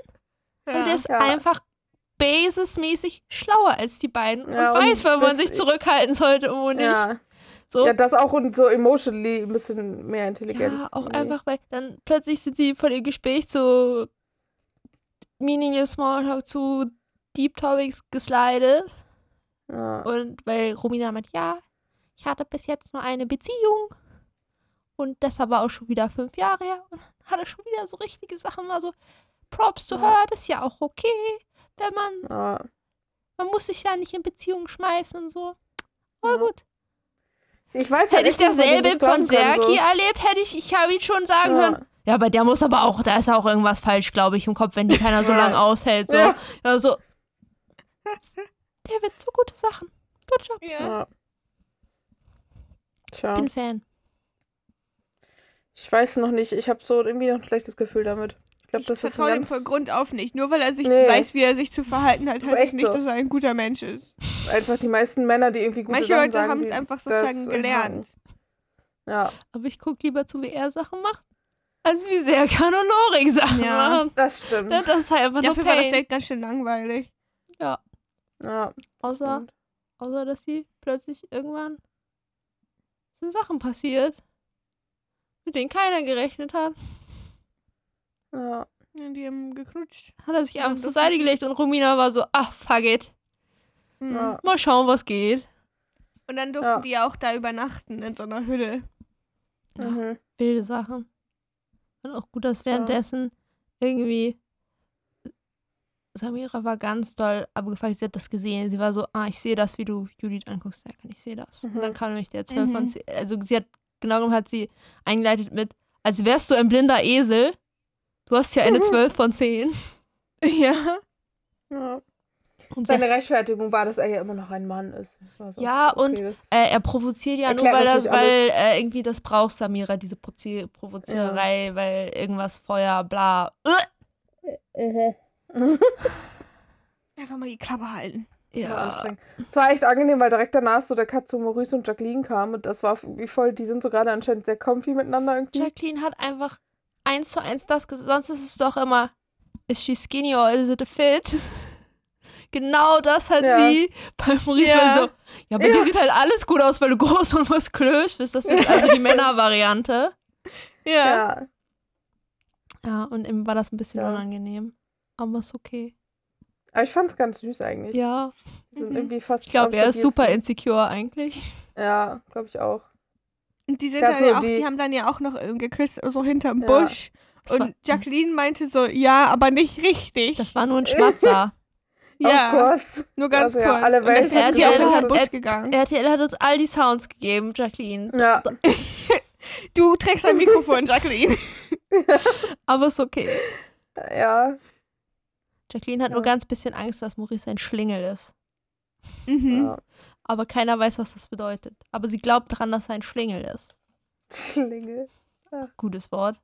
aber der ist Ja. einfach basismäßig schlauer als die beiden Ja, und und weiß, wann man sich zurückhalten sollte und wo nicht. Ja. So. ja, das auch und so emotionally ein bisschen mehr Intelligenz. Ja, auch irgendwie. einfach, weil dann plötzlich sind sie von dem Gespräch zu Meaningless Smalltalk zu Deep Topics geslidet. Ja. Und weil Romina meint, ja, ich hatte bis jetzt nur eine Beziehung. Und das aber auch schon wieder fünf Jahre her. Und dann hat er schon wieder so richtige Sachen, mal so, Props to Ja. her, das ist ja auch okay, wenn man, Ja. man muss sich ja nicht in Beziehung schmeißen und so. Aber Ja. gut. Ich weiß halt Hätte ich dasselbe von Serki erlebt, hätte ich, ich habe ihn schon sagen so. können, ja, bei der muss aber auch, da ist auch irgendwas falsch, glaube ich, im Kopf, wenn die keiner so Ja. lange aushält. So. Ja. Ja. so. Der wird so gute Sachen. Good job. Ja. Ja. ja. Tja, Bin Fan. ich weiß noch nicht. Ich habe so irgendwie noch ein schlechtes Gefühl damit. Ich glaube, Ich das vertraue ihm von Grund auf nicht. Nur weil er sich Nee. weiß, wie er sich zu verhalten hat, heißt es nicht, so. dass er ein guter Mensch ist. einfach die meisten Männer, die irgendwie gute Manche Sachen Leute haben es einfach das sozusagen gelernt. Ja, Aber ich gucke lieber zu, wie er Sachen macht, als wie Serkan und Loring Sachen Ja. machen. das stimmt. Ne, Das ist halt einfach Dafür nur war das. Date ganz schön langweilig. Ja, Außer, stimmt. außer, dass sie plötzlich irgendwann sind Sachen passiert, mit denen keiner gerechnet hat. Ja. Ja, die haben geknutscht. Hat er sich Ja, einfach zur Seite gelegt und Romina war so, ach, fuck it. Mhm. Ja. Mal schauen, was geht. Und dann durften Ja. die ja auch da übernachten in so einer Hütte. Ja. Mhm. Wilde Sachen. Und auch gut, dass Ja. währenddessen irgendwie Samira war ganz doll abgefuckt. Sie hat das gesehen. Sie war so, ah, ich sehe das, wie du Judith anguckst. Ja, kann ich sehe das. Und Mhm. dann kam nämlich der 12 von Mhm. 10. Also sie hat, genau genommen hat sie eingeleitet mit, als wärst du ein blinder Esel. Du hast ja eine Mhm. 12 von 10. Ja. ja. Und Seine Rechtfertigung war, dass er ja immer noch ein Mann ist. Ich war so, Ja, okay, und- das- äh, er provoziert ja nur, weil, natürlich weil äh, irgendwie das braucht Samira, diese Prozi Provoziererei, weil irgendwas Feuer, bla. Einfach mal die Klappe halten. Ja. Ja. Es war echt angenehm, weil direkt danach so der Cut zu Maurice und Jacqueline kam und das war wie voll, die sind so gerade anscheinend sehr comfy miteinander irgendwie. Jacqueline hat einfach eins zu eins das. Sonst ist es doch immer, is she skinny or is it a fit? Genau das hat Ja. sie bei Maurice Ja. so. Ja, bei Ja. dir sieht halt alles gut aus, weil du groß und muskulös bist. Das ist also die Männervariante. Ja. Ja. Ja, und ihm war das ein bisschen Ja. unangenehm. Aber ist okay. Aber ich fand's ganz süß eigentlich. Ja, sind irgendwie fast ich glaube, er ist super insecure eigentlich. Ja, glaube ich auch. Und die sind Ja, dann so ja auch, die- die haben dann ja auch noch geküsst, so hinterm Ja. Busch. Das Und Jacqueline meinte so, ja, aber nicht richtig. Das war nur ein Schmatzer. ja, nur ganz Also ja, kurz. alle Und Welt deswegen hat Busch gegangen. RTL hat uns all die Sounds gegeben, Jacqueline. Ja. Du trägst ein Mikrofon, Jacqueline. Aber ist okay. Ja. Jacqueline hat nur Ja. ganz bisschen Angst, dass Maurice ein Schlingel ist. Mhm. ja. Aber keiner weiß, was das bedeutet. Aber sie glaubt daran, dass er ein Schlingel ist. Schlingel. Gutes Wort.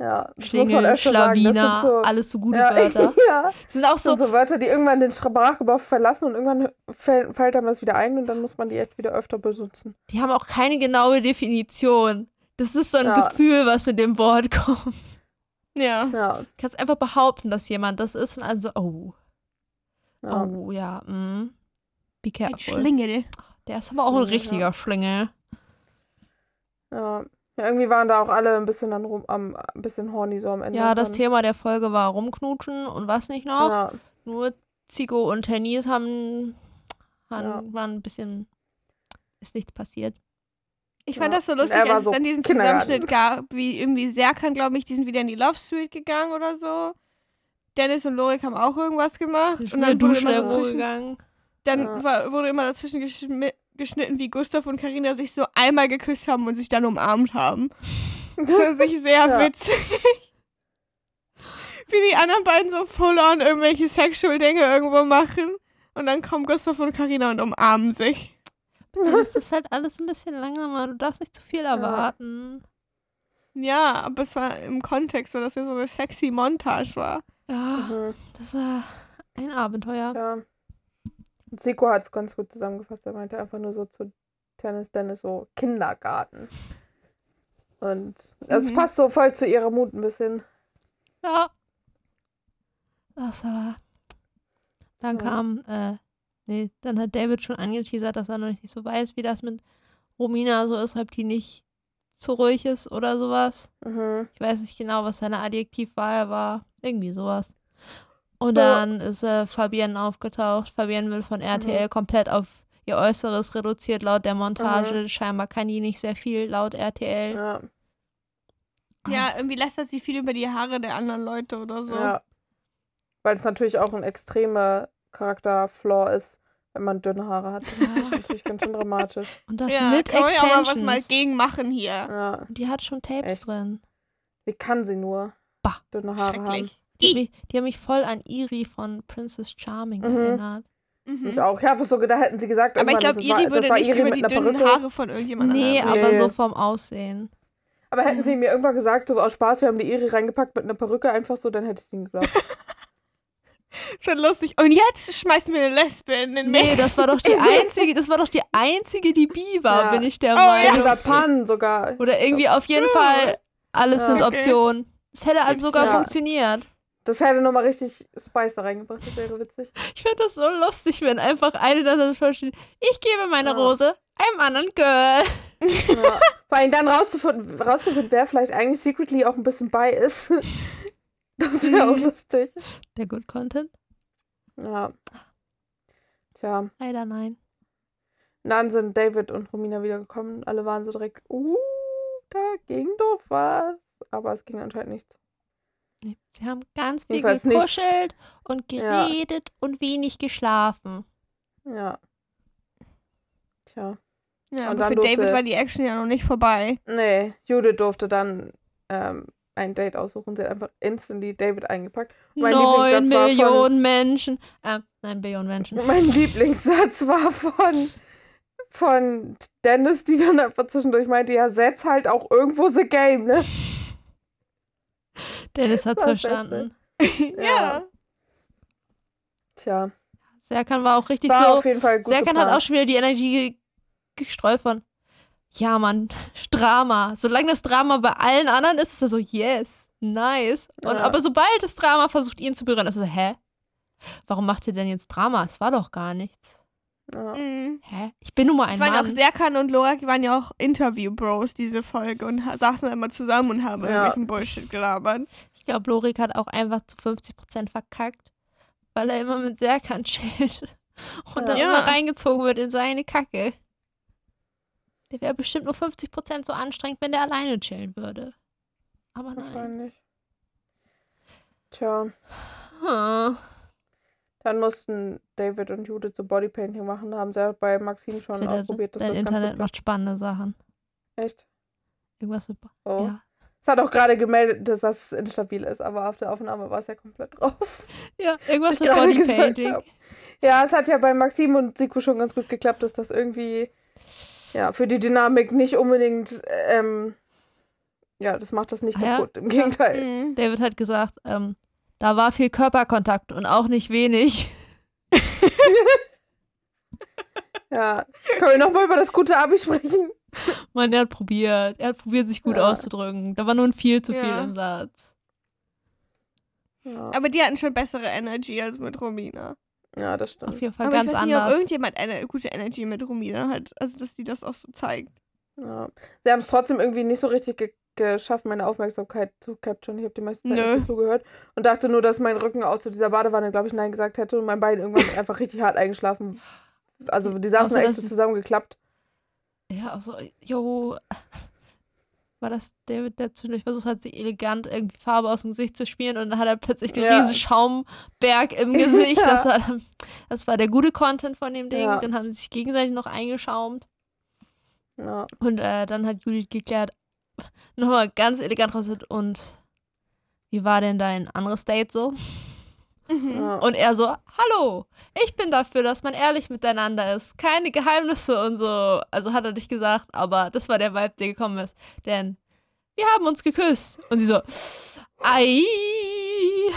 Ja. Das muss man Schlingel. Schlawiner, Das sind so, alles so gute ja, Wörter. ja. Sind auch Das sind so, so Wörter, die irgendwann den Sprachgebrauch verlassen und irgendwann fällt, fällt einem das wieder ein und dann muss man die echt wieder öfter benutzen. die haben auch keine genaue Definition. Das ist so ein Ja. Gefühl, was mit dem Wort kommt. Ja. Ja. Du kannst einfach behaupten, dass jemand das ist und also, oh, ja. oh, ja, mm. Be Ein careful. Schlingel. Der ist aber auch ein richtiger ja. Schlingel. Ja. ja. Irgendwie waren da auch alle ein bisschen dann rum, am, ein bisschen horny so am Ende. Ja, das. Thema der Folge war rumknutschen und was nicht noch. Ja. Nur Zico und Tennis haben, haben Ja. waren ein bisschen, ist nichts passiert. Ich fand Ja. das so lustig, als es so dann diesen. Zusammenschnitt gab, wie irgendwie Serkan, glaube ich, die sind wieder in die Love Suite gegangen oder so. Dennis und Lorik haben auch irgendwas gemacht. Und dann immer irgendwo dazwischen, gegangen. Dann Ja. war, wurde immer dazwischen geschnitten, wie Gustav und Karina sich so einmal geküsst haben und sich dann umarmt haben. Das war sich sehr Ja. witzig. Wie die anderen beiden so full on irgendwelche sexual Dinge irgendwo machen. Und dann kommen Gustav und Karina und umarmen sich. Dann ist das halt alles ein bisschen langsamer. Du darfst nicht zu viel erwarten. Ja, aber es war im Kontext, so dass er so eine sexy Montage war. Ja, Mhm. das war ein Abenteuer. Ja. Zico hat es ganz gut zusammengefasst. Er meinte einfach nur so zu Tennis Dennis so Kindergarten. Und es Mhm. passt so voll zu ihrer Mut ein bisschen. Ja. Das war. Dann Ja. kam, äh, nee, dann hat David schon angeteasert, dass er noch nicht so weiß, wie das mit Romina so ist, ob die nicht zu ruhig ist oder sowas. Mhm. Ich weiß nicht genau, was seine Adjektivwahl war. Irgendwie sowas. Und dann ist äh, Fabienne aufgetaucht. Fabienne will von RTL komplett auf ihr Äußeres reduziert, laut der Montage. Scheinbar kann die nicht sehr viel, laut RTL. Ja. Ja, irgendwie lästert sie viel über die Haare der anderen Leute oder so. ja. Weil es natürlich auch ein extremer Charakterflaw ist, wenn man dünne Haare hat. Das ist natürlich ganz schön dramatisch. Und das Ja, mit kann man ja mal was Extensions. mal gegen machen hier. Ja. Die hat schon Tapes Echt? drin. Wie kann sie nur Bah. dünne Haare haben? Die, hat mich, die haben mich voll an Iri von Princess Charming Mhm. erinnert. Mhm. Ich auch. Ich habe so gedacht, hätten sie gesagt, Aber ich glaube, das war, Iri würde nicht Iri über mit die einer dünnen Perücke. Haare von irgendjemandem Nee, haben. aber Nee. so vom Aussehen. Aber hätten sie mir irgendwann gesagt, so aus Spaß, wir haben die Iri reingepackt mit einer Perücke, einfach so, dann hätte ich es ihnen geglaubt. So lustig. Und jetzt schmeißen wir eine Lesbe in den Nee, das war doch die einzige, das war doch die einzige, die bi war, Ja. bin ich der Oh, ja. Meinung. Oder Pan sogar. Oder irgendwie auf jeden Fall, alles Ja. sind Okay. Optionen. Es hätte also sogar Ja. funktioniert. Das hätte nochmal richtig Spice da reingebracht, das wäre witzig. Ich finde das so lustig, wenn einfach eine das versteht. Ich gebe meine Ja. Rose einem anderen Girl. Ja. Vor allem dann rauszufinden, rauszufinden, wer vielleicht eigentlich secretly auch ein bisschen bei ist. Das wäre auch lustig. Der Good Content? Ja. Tja. Leider nein. Dann sind David und Romina wiedergekommen. Alle waren so direkt, uh, da ging doch was. Aber es ging anscheinend nichts. Nee. Sie haben ganz viel Jedenfalls nichts. gekuschelt und Ja. geredet und wenig geschlafen. Ja. Tja. Ja, Und aber für dann David durfte- war die Action ja noch nicht vorbei. Nee, Judith durfte dann ähm, ein Date aussuchen. Sie hat einfach instantly David eingepackt. Mein Neun war von- Millionen Menschen. Äh, nein, Billionen Menschen. Mein Lieblingssatz war von, von Dennis, die dann einfach zwischendurch meinte, ja, setz halt auch irgendwo the game, ne? Dennis hat's verstanden. ja. Tja, Serkan war auch richtig war so. auf jeden Fall gut Serkan hat geplant. auch schon wieder die Energie ge gestreut von, ja, Mann, Drama. Solange das Drama bei allen anderen ist, ist er so, yes, nice. Und Ja. aber sobald das Drama versucht, ihn zu berühren, ist er so, hä? Warum macht ihr denn jetzt Drama? Es war doch gar nichts. Ja. Mhm. Hä? Ich bin nur mal Es ein waren Mann. auch Serkan und Lorak waren ja auch Interview-Bros, diese Folge, und saßen immer zusammen und haben Ja. irgendwelchen Bullshit gelabert. Ich glaube, Lorik hat auch einfach zu 50% verkackt, weil er immer mit Serkan chillt und dann Ja. immer reingezogen wird in seine Kacke. Der wäre bestimmt nur 50% so anstrengend, wenn der alleine chillen würde. Aber nein. Wahrscheinlich. Tja, Hm. Dann mussten David und Judith so Bodypainting machen. Da haben sie ja bei Maxim schon Ich finde, ausprobiert, dass das ganz Internet gut macht spannende Sachen. Echt? Irgendwas mit. Oh. Ja. Es hat auch gerade gemeldet, dass das instabil ist, aber auf der Aufnahme war es ja komplett drauf. ja, irgendwas mit Bodypainting. Ja, es hat ja bei Maxim und Siku schon ganz gut geklappt, dass das irgendwie ja für die Dynamik nicht unbedingt ähm, ja, das macht das nicht Ah ja? kaputt. Im Gegenteil. Mhm. David hat gesagt, ähm, da war viel Körperkontakt und auch nicht wenig. Ja. Können wir nochmal über das gute Abi sprechen? Mann, er hat probiert. Er hat probiert, sich gut Ja. auszudrücken. Da war nun viel zu viel Ja. im Satz. Ja, Aber die hatten schon bessere Energy als mit Romina. ja das Auf stimmt. jeden Fall Aber ganz ich weiß nicht, ob anders. irgendjemand eine gute Energy mit Romina hat. Also, dass die das auch so zeigt. Ja. Sie haben es trotzdem irgendwie nicht so richtig ge geschafft, meine Aufmerksamkeit zu capturen. Ich habe die meiste Zeit Nö. zugehört und dachte nur, dass mein Rücken auch zu dieser Badewanne, glaube ich, Nein gesagt hätte und mein Bein irgendwann einfach richtig hart eingeschlafen. Also die saßen Außer, echt so zusammengeklappt. Ja, also, jo. War das David, der zwischendurch versucht hat, sich elegant irgendwie Farbe aus dem Gesicht zu spielen und dann hat er plötzlich den Ja. riesen Schaumberg im Gesicht. Ja. das, war, dann- das war der gute Content von dem Ding. Ja. Dann haben sie sich gegenseitig noch eingeschaumt. Ja. Und äh, dann hat Judith geklärt, nochmal ganz elegant raus und wie war denn dein anderes Date so? Mhm. Ja. Und er so, hallo, ich bin dafür, dass man ehrlich miteinander ist. Keine Geheimnisse und so. Also hat er nicht gesagt, aber das war der Vibe, der gekommen ist. Denn wir haben uns geküsst. Und sie so, ei.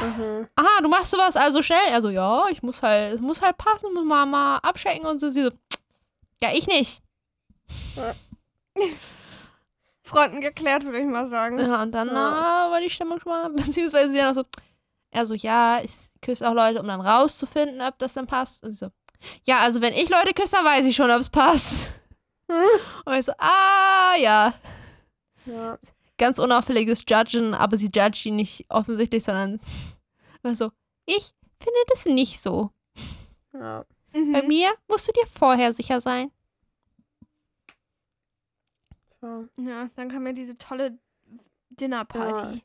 Mhm. Aha, du machst sowas also schnell? Also, ja, ich muss halt, es muss halt passen, muss mal abchecken und so. Sie so, ja, ich nicht. Fronten geklärt, würde ich mal sagen. Ja, und dann Ja. war die Stimmung schon mal, beziehungsweise sie dann auch so, er so, ja, ich küsse auch Leute, um dann rauszufinden, ob das dann passt. Und so, ja, also wenn ich Leute küsse, dann weiß ich schon, ob es passt. Und ich so, ah, ja. Ja. Ganz unauffälliges Judgen, aber sie judgt ihn nicht offensichtlich, sondern war so, ich finde das nicht so. Ja. Mhm. Bei mir musst du dir vorher sicher sein. Ja. Ja, dann kam ja diese tolle Dinnerparty.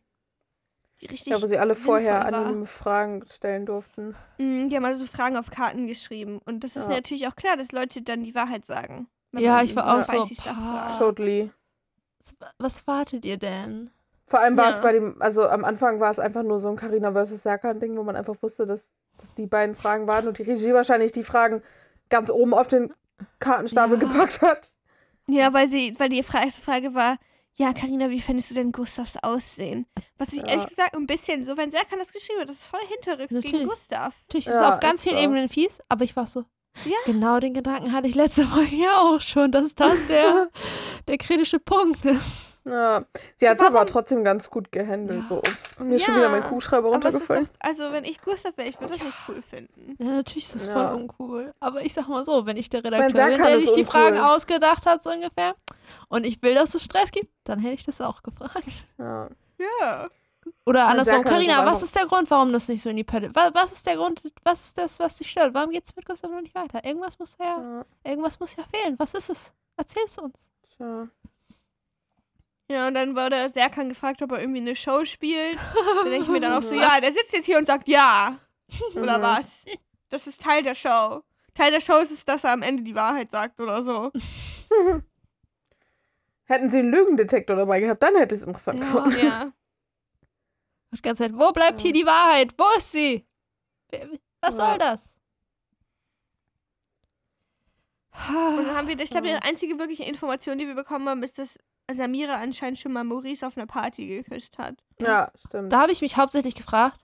Die richtig. ja, wo sie alle vorher anonyme Fragen stellen durften. Mhm, die haben also Fragen auf Karten geschrieben. Und das ist Ja. natürlich auch klar, dass Leute dann die Wahrheit sagen. Ja, ich war auch so, 30 Sachen boah. fragt. Totally. Was, was wartet ihr denn? Vor allem war Ja. es bei dem, also am Anfang war es einfach nur so ein Carina versus Serkan-Ding, wo man einfach wusste, dass, dass die beiden Fragen waren und die Regie wahrscheinlich die Fragen ganz oben auf den Kartenstapel Ja. gepackt hat. Ja, weil sie, weil die erste Frage war, ja, Karina, wie findest du denn Gustavs Aussehen? Was ich Ja. ehrlich gesagt ein bisschen so, wenn Serkan das geschrieben hat, das ist voll hinterrücks gegen Natürlich. Gustav. Natürlich, das ist Ja, auf ganz ist vielen so. Ebenen fies, aber ich war so, Ja. genau den Gedanken hatte ich letzte Folge ja auch schon, dass das der, der kritische Punkt ist. Ja. Sie hat es aber trotzdem ganz gut gehandelt. Ja. So, ups, mir ist schon wieder mein Ja, es ist doch, runtergefallen. also wenn ich Gustav wäre, ich würde das nicht cool finden. Ja, natürlich ist das Ja. voll uncool. Aber ich sag mal so, wenn ich der Redakteur bin, der sich die. Fragen ausgedacht hat, so ungefähr, und ich will, dass es Stress gibt, dann hätte ich das auch gefragt. Ja. Ja. Oder andersrum, Karina, was ist der Grund, warum das nicht so in die Palette... Was, was ist der Grund, was ist das, was dich stört? Warum geht's mit Gustav noch nicht weiter? Irgendwas muss ja, Ja. irgendwas muss ja fehlen. Was ist es? Erzähl's uns. Tja. Ja, und dann wurde Serkan gefragt, ob er irgendwie eine Show spielt. Da denke ich mir dann auch so, ja, der sitzt jetzt hier und sagt ja. Oder Mhm. was? Das ist Teil der Show. Teil der Show ist es, dass er am Ende die Wahrheit sagt oder so. Hätten sie einen Lügendetektor dabei gehabt, dann hätte es interessant Ja. gefunden. Ja. Und die ganze Zeit, wo bleibt Ja. hier die Wahrheit? Wo ist sie? Was Ja. soll das? Und dann haben wir, ich glaube, die einzige wirkliche Information, die wir bekommen haben, ist, dass Samira anscheinend schon mal Maurice auf einer Party geküsst hat. Ja, stimmt. Da habe ich mich hauptsächlich gefragt,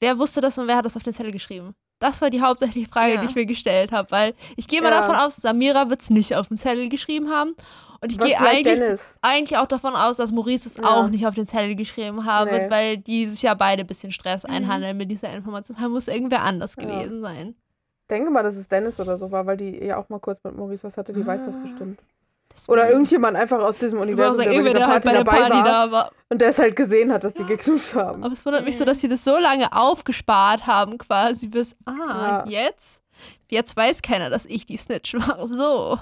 wer wusste das und wer hat das auf den Zettel geschrieben? Das war die hauptsächliche Frage, Ja. die ich mir gestellt habe, weil ich gehe mal Ja. davon aus, Samira wird es nicht auf den Zettel geschrieben haben. Und ich gehe eigentlich, Dennis. eigentlich auch davon aus, dass Maurice es Ja. auch nicht auf den Zettel geschrieben haben Nee. wird, weil die sich ja beide ein bisschen Stress Mhm. einhandeln mit dieser Information. Da muss irgendwer anders Ja. gewesen sein. Denke mal, dass es Dennis oder so war, weil die ja auch mal kurz mit Maurice was hatte, die weiß das Ah. bestimmt. Deswegen- Oder irgendjemand einfach aus diesem Universum, sagen, der bei irgendwer, dieser der halt Party bei der Party war da war. und der es halt gesehen hat, dass die geknuscht haben. Aber es wundert mich so, dass sie das so lange aufgespart haben, quasi bis, ah, Ja. jetzt? Jetzt weiß keiner, dass ich die Snitch war. So,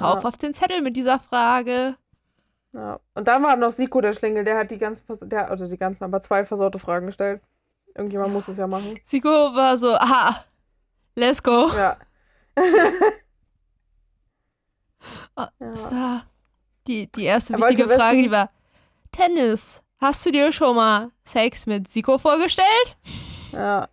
rauf Ja. auf den Zettel mit dieser Frage. Ja. Und dann war noch Siko der Schlingel, der hat die ganzen, der, oder die ganzen, aber zwei versaute Fragen gestellt. Irgendjemand muss es ja machen. Siko war so, aha, let's go. Ja. Ah, Ja. Das war die, die erste Er wichtige Frage, wissen- die war, Tennis, hast du dir schon mal Sex mit Siko vorgestellt? ja.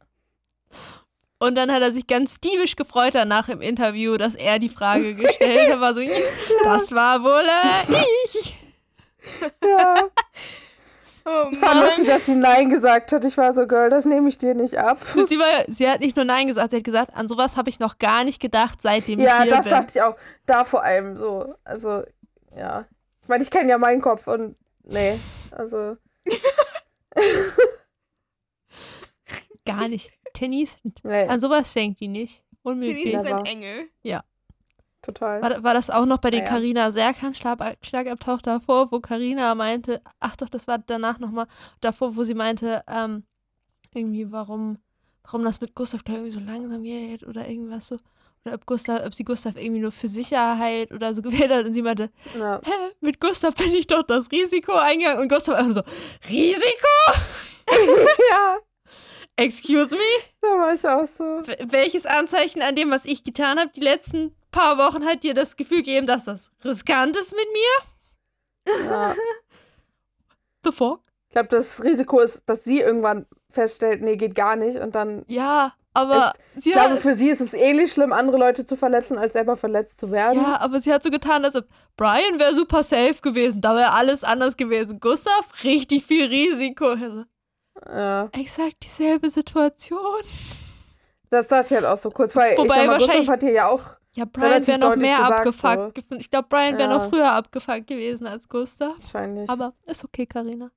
Und dann hat er sich ganz diebisch gefreut danach im Interview, dass er die Frage gestellt hat. War so, das war wohl äh, ich. Ja. Oh Ich fand lustig, dass sie Nein gesagt hat. Ich war so, Girl, das nehme ich dir nicht ab. Sie, war, sie hat nicht nur Nein gesagt, sie hat gesagt, an sowas habe ich noch gar nicht gedacht, seitdem Ja, ich hier das bin. dachte ich auch. Da vor allem so. Also, ja. Ich meine, ich kenne ja meinen Kopf und nee. Also, Gar nicht. Tennis, nee. an sowas denkt die nicht. Unmöglich. ist Ja, ein Engel. Total. War, war das auch noch bei den Naja. Carina Serkan Schlag, Schlagabtauch davor, wo Carina meinte, ach doch, das war danach nochmal davor, wo sie meinte, ähm, irgendwie, warum, warum das mit Gustav glaub, irgendwie so langsam geht oder irgendwas so. Oder ob Gustav, ob sie Gustav irgendwie nur für Sicherheit oder so gewählt hat und sie meinte, Ja. hä, mit Gustav bin ich doch das Risiko eingegangen und Gustav einfach so, Risiko? ja, Excuse me? da war ich auch so. Welches Anzeichen an dem, was ich getan habe, die letzten paar Wochen hat dir das Gefühl gegeben, dass das riskant ist mit mir? Ja. The fuck? Ich glaube, das Risiko ist, dass sie irgendwann feststellt, nee, geht gar nicht und dann Ja, aber sie Ich glaube, hat, für sie ist es ähnlich schlimm, andere Leute zu verletzen, als selber verletzt zu werden. ja, aber sie hat so getan, als ob Brian wäre super safe gewesen, da wäre alles anders gewesen. Gustav, richtig viel Risiko. Also, Ja. exakt dieselbe Situation. Das dachte ich halt auch so kurz, weil Wobei ich sag mal, wahrscheinlich- Gustav hat hier ja auch. Ja, Brian wäre noch mehr abgefuckt. gefunden. Ich glaube, Brian wäre Ja. noch früher abgefuckt gewesen als Gustav. Wahrscheinlich. Aber ist okay, Karina.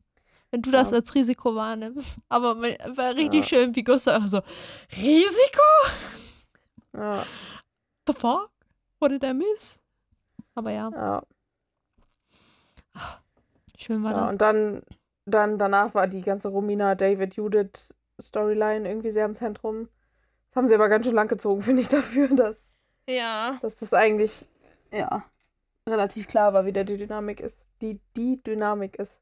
Wenn du das Ja. als Risiko wahrnimmst. Aber me- war richtig Ja. schön, wie Gustav so, Risiko? ja, The fuck? What did I miss? Aber ja, ja, schön war das. Und dann, dann danach war die ganze Romina, David, Judith Storyline irgendwie sehr im Zentrum. Das haben sie aber ganz schön lang gezogen, finde ich, dafür, dass, Ja. dass das eigentlich ja relativ klar war, wie der die Dynamik ist. Die, die Dynamik ist.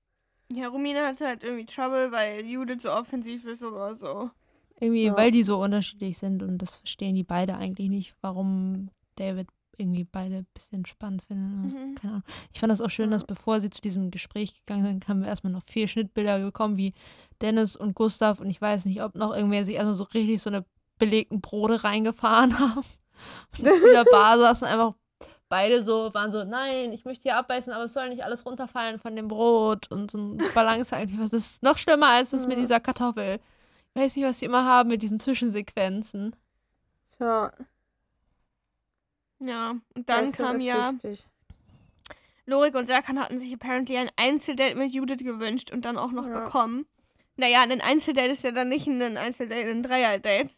Ja, Romina hatte halt irgendwie Trouble, weil Judith so offensiv ist oder so. Irgendwie, Ja. weil die so unterschiedlich sind und das verstehen die beide eigentlich nicht, warum David irgendwie beide ein bisschen spannend finden. Mhm. Keine Ahnung. Ich fand das auch schön, dass bevor sie zu diesem Gespräch gegangen sind, haben wir erstmal noch vier Schnittbilder gekommen, wie Dennis und Gustav und ich weiß nicht, ob noch irgendwer sich erstmal so richtig so eine belegten Brote reingefahren haben. Und in der Bar saßen einfach beide so, waren so, nein, ich möchte hier abbeißen, aber es soll nicht alles runterfallen von dem Brot und so ein Balance eigentlich. Das ist noch schlimmer als das mit dieser Kartoffel. Ich weiß nicht, was die immer haben mit diesen Zwischensequenzen. Ja, Ja. Und dann kam ja, wichtig. Lorik und Serkan hatten sich apparently ein Einzeldate mit Judith gewünscht und dann auch noch Ja. bekommen. Naja, ein Einzeldate ist ja dann nicht ein Einzeldate, ein Dreierdate.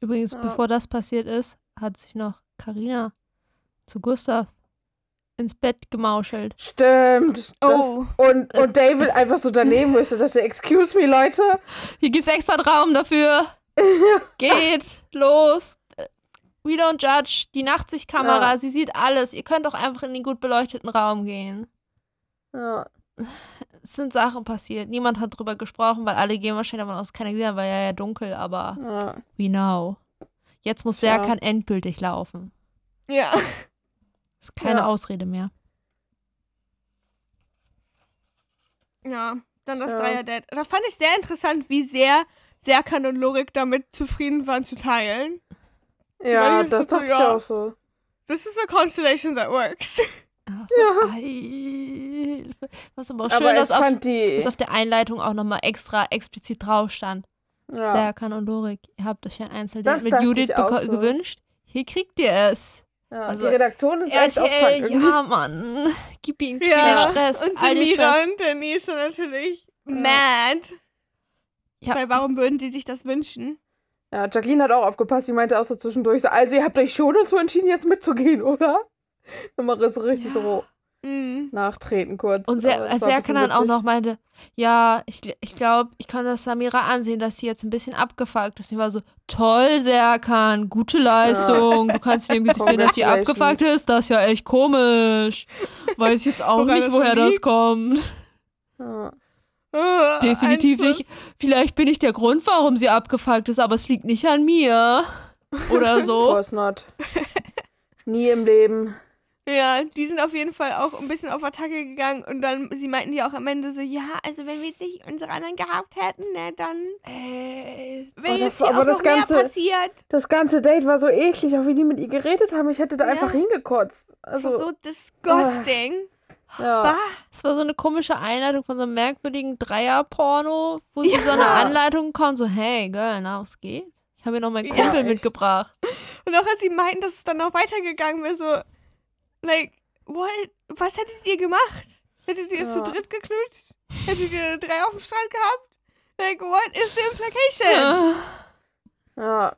Übrigens, Ja. bevor das passiert ist, hat sich noch Karina zu Gustav ins Bett gemauschelt. Stimmt. Das, Oh. Und, und David einfach so daneben müsste, dachte, excuse me, Leute. Hier gibt's extra einen Raum dafür. Geht, los. We don't judge. Die Nachtsichtkamera, Ja. sie sieht alles. Ihr könnt auch einfach in den gut beleuchteten Raum gehen. Ja, Es sind Sachen passiert. Niemand hat drüber gesprochen, weil alle gehen wahrscheinlich davon aus, keiner gesehen hat, weil ja ja dunkel, aber ja. we know. Jetzt muss Ja. Serkan endgültig laufen. Ja. Ist keine Ja. Ausrede mehr. Ja, dann das Ja. Dreierdate. Da fand ich sehr interessant, wie sehr Serkan und Lorik damit zufrieden waren zu teilen. Ja, das so, dachte ich ja. auch so. This is a constellation that works. Ach, Ja. Was aber auch Aber schön, dass ich auf, die. dass auf der Einleitung auch nochmal extra explizit drauf stand. Ja. Serkan und Lorik, ihr habt euch ein Das Einzeldate mit Judith ich auch beko- so. gewünscht. Hier kriegt ihr es. ja. also, die Redaktion ist echt auf RTL, ja, Mann. Gib ihm keinen Ja, Stress. Und Samira und Denise sind natürlich Ja. mad. Ja. Weil warum würden die sich das wünschen? Ja, Jacqueline hat auch aufgepasst. Die meinte auch so zwischendurch so, also ihr habt euch schon dazu entschieden, jetzt mitzugehen, oder? Nochmal so richtig Ja. so Mhm. nachtreten kurz. Und ein Serkan bisschen dann auch noch meinte, ja, ich, ich glaube, ich kann das Samira ansehen, dass sie jetzt ein bisschen abgefuckt ist. Ich war so, toll, Serkan, gute Leistung. Du kannst in dem Gesicht sehen, dass sie abgefuckt ist. Das ist ja echt komisch. Weiß jetzt auch Woran nicht, woher das liegt? kommt. Ja. Oh, Definitiv eins nicht. Vielleicht bin ich der Grund, warum sie abgefuckt ist, aber es liegt nicht an mir. Oder Of so. course not. Nie im Leben. Ja, die sind auf jeden Fall auch ein bisschen auf Attacke gegangen und dann, sie meinten ja auch am Ende so, ja, also wenn wir jetzt nicht unsere anderen gehabt hätten, ne, dann Ey, wäre Oh, das jetzt hier aber auch das noch mehr Ganze- passiert. Das ganze Date war so eklig, auch wie die mit ihr geredet haben. Ich hätte da Ja. einfach hingekotzt. Das war Also, so disgusting. ja. Bah. Es war so eine komische Einleitung von so einem merkwürdigen Dreier-Porno, wo sie so eine Ja. Anleitung kommt, so, hey, Girl, na, was geht? Ich habe mir noch meinen Ja, Kumpel echt. mitgebracht. Und auch als sie meinten, dass es dann noch weitergegangen wäre, so, like, what? Was hättet ihr gemacht? Hättet ihr es zu Ja. dritt geknutscht? Hättet ihr drei auf dem Strand gehabt? Like, what is the implication? ja,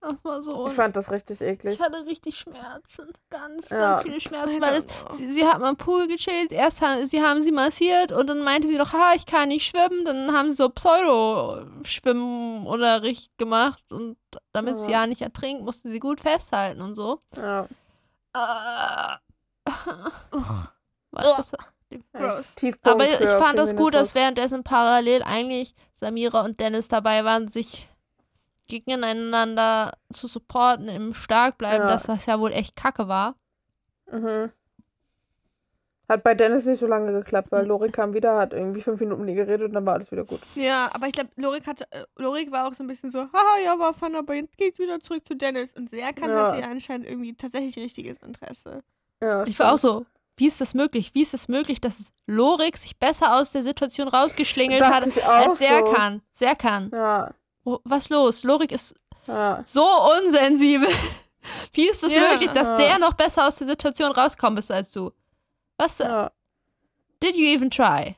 Das war so. ich fand das richtig eklig. Ich hatte richtig Schmerzen. Ganz, Ja. ganz viele Schmerzen. Weil es, sie, sie hat mal im Pool gechillt. Erst haben sie haben sie massiert und dann meinte sie noch, ha, ich kann nicht schwimmen. Dann haben sie so Pseudo-Schwimmunterricht gemacht. Und damit sie Ja. ja nicht ertrinkt, musste sie gut festhalten und so. Ja, Ah. Was, das, gross. aber ich fand das gut, dass währenddessen parallel eigentlich Samira und Dennis dabei waren, sich gegeneinander zu supporten, im Starkbleiben, Ja. dass das ja wohl echt kacke war. Mhm. Hat bei Dennis nicht so lange geklappt, weil Lori kam wieder, hat irgendwie fünf Minuten mit ihr geredet und dann war alles wieder gut. Ja, aber ich glaube, Lorik hatte, äh, Lorik war auch so ein bisschen so, haha, ja, war fun, aber jetzt geht's wieder zurück zu Dennis. Und Serkan Ja. hatte ja anscheinend irgendwie tatsächlich richtiges Interesse. Ja, Ich war auch so, wie ist das möglich? Wie ist es möglich, dass Lorik sich besser aus der Situation rausgeschlingelt hat, als so. Serkan? Serkan. Ja, Oh, was los? Lorik ist ja. so unsensibel. Wie ist es Ja. möglich, dass Ja. der noch besser aus der Situation rauskommen ist als du? Was? äh, ja. Did you even try?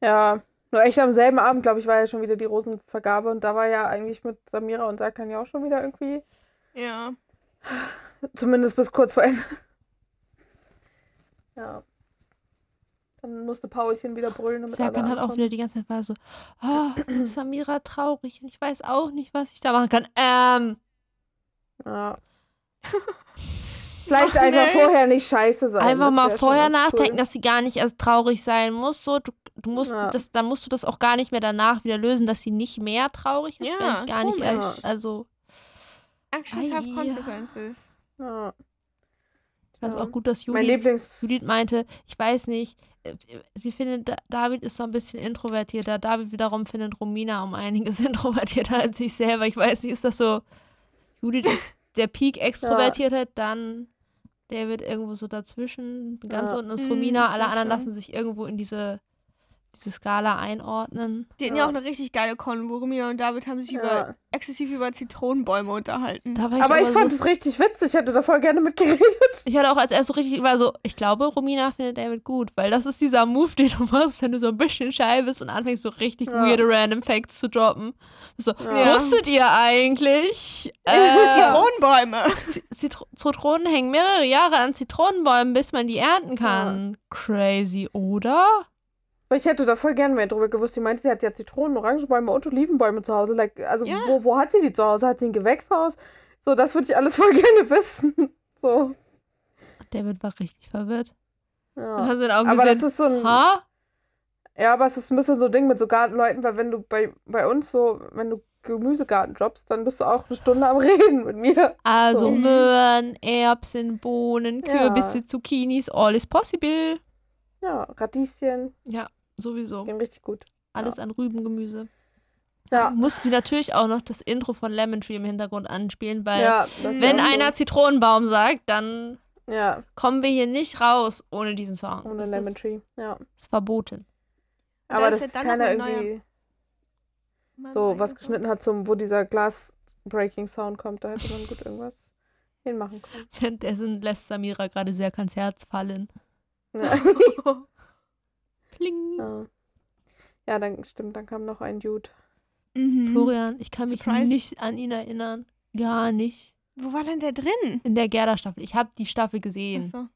Ja, nur echt am selben Abend, glaube ich, war ja schon wieder die Rosenvergabe und da war ja eigentlich mit Samira und Serkan ja auch schon wieder irgendwie, Ja. zumindest bis kurz vor Ende. Ja. Dann musste Paulchen wieder brüllen. Damit Serkan hat auch wieder die ganze Zeit war so, oh, ist Samira traurig und ich weiß auch nicht, was ich da machen kann. Ähm, Ja. Vielleicht Ach, einfach nee. vorher nicht scheiße sein. einfach mal vorher nachdenken, Cool. dass sie gar nicht erst traurig sein muss. So, du, du musst Ja. das, dann musst du das auch gar nicht mehr danach wieder lösen, dass sie nicht mehr traurig ist, Ja, wenn es gar nicht komisch. erst, also Actions have consequences. Ja. ich fand es Ja. auch gut, dass Judith. Judith meinte, ich weiß nicht, äh, sie findet, Da- David ist so ein bisschen introvertierter. David wiederum findet Romina um einiges introvertierter als sich selber. Ich weiß nicht, ist das so, Judith ist der Peak Extrovertiertheit, dann David irgendwo so dazwischen. Ganz Ja. unten ist Mm, Romina, alle anderen lassen sich irgendwo in diese, diese Skala einordnen. Die hatten Ja. ja auch eine richtig geile Konvo. Romina und David haben sich über, Ja. exzessiv über Zitronenbäume unterhalten. Da ich Aber ich fand so, es richtig witzig. Ich hätte da voll gerne mitgeredet. ich hatte auch als erst so richtig, war so, ich glaube, Romina findet David gut, weil das ist dieser Move, den du machst, wenn du so ein bisschen shy bist und anfängst so richtig Ja. weirde random Facts zu droppen. So, Ja. wusstet ihr eigentlich? Äh, Zitronenbäume. Zitro Zitronen hängen mehrere Jahre an Zitronenbäumen, bis man die ernten kann. Crazy, oder? Aber ich hätte da voll gerne mehr drüber gewusst. Sie meinte, sie hat ja Zitronen, Orangenbäume und Olivenbäume zu Hause. Like, also Ja. wo, wo hat sie die zu Hause? Hat sie ein Gewächshaus? So, das würde ich alles voll gerne wissen. So. David war richtig verwirrt. Ja. hast in den Augen Aber das gesehen. ist so ein. Ha? Ja, aber es ist ein bisschen so ein Ding mit so Gartenleuten, weil wenn du bei, bei uns so, wenn du Gemüsegarten jobst, dann bist du auch eine Stunde am Reden mit mir. Also So. Möhren, Erbsen, Bohnen, Ja. Kürbisse, Zucchinis, all is possible. Ja, Radieschen, Ja, sowieso. gehen richtig gut. Alles an Rübengemüse. Ja, Musste sie natürlich auch noch das Intro von Lemon Tree im Hintergrund anspielen, weil ja. wenn einer Zitronenbaum sagt, dann So. Ja, kommen wir hier nicht raus ohne diesen Song. ohne das Lemon ist, Tree. Ja. ist verboten. Da Aber ist das ja ist dann keiner neuer- irgendwie Mal so was geschnitten hat, zum, wo dieser Glas-Breaking-Sound kommt. Da hätte man gut irgendwas hinmachen können. Währenddessen lässt Samira gerade sehr ans Herz fallen. Ja. Pling. ja. ja, dann stimmt, dann kam noch ein Dude. mhm. Florian, ich kann mich Surprise. nicht an ihn erinnern. Gar nicht. Wo war denn der drin? In der Gerda-Staffel. Ich habe die Staffel gesehen. Achso.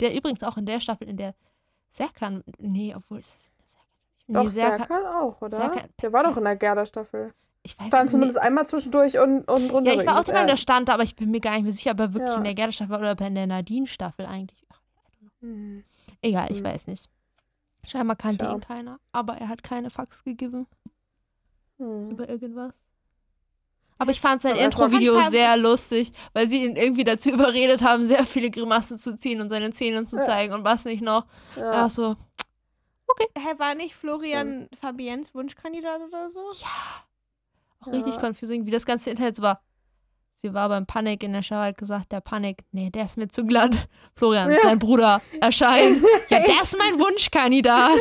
Der übrigens auch in der Staffel, in der Serkan. Nee, obwohl ist das in der Serkan? Doch, Nee, Serkan. Serkan auch, oder? Serkan- Der war doch in der Gerda-Staffel. Ich weiß Dann nicht. zumindest einmal zwischendurch und, und runter. Ja, ich war auch in der Stand, aber ich bin mir gar nicht mehr sicher, ob er wirklich Ja. in der Gerda-Staffel war oder er in der Nadine-Staffel eigentlich. Ach, Hm. egal, ich Hm. weiß nicht. Scheinbar kannte Tja. ihn keiner, aber er hat keine Fax gegeben Hm. über irgendwas. Aber ich fand sein Intro-Video sehr lustig, weil sie ihn irgendwie dazu überredet haben, sehr viele Grimassen zu ziehen und seine Zähne zu Ja. zeigen und was nicht noch. Ja. Ja. so, Hä, war nicht Florian Fabiens Wunschkandidat oder so? auch richtig Ja. confusing, wie das ganze Internet so war. Sie war beim Panik in der Show, hat gesagt, der Panik, nee, der ist mir zu glatt. Florian, Ja. sein Bruder, erscheint. Ja, der ist mein Wunschkandidat.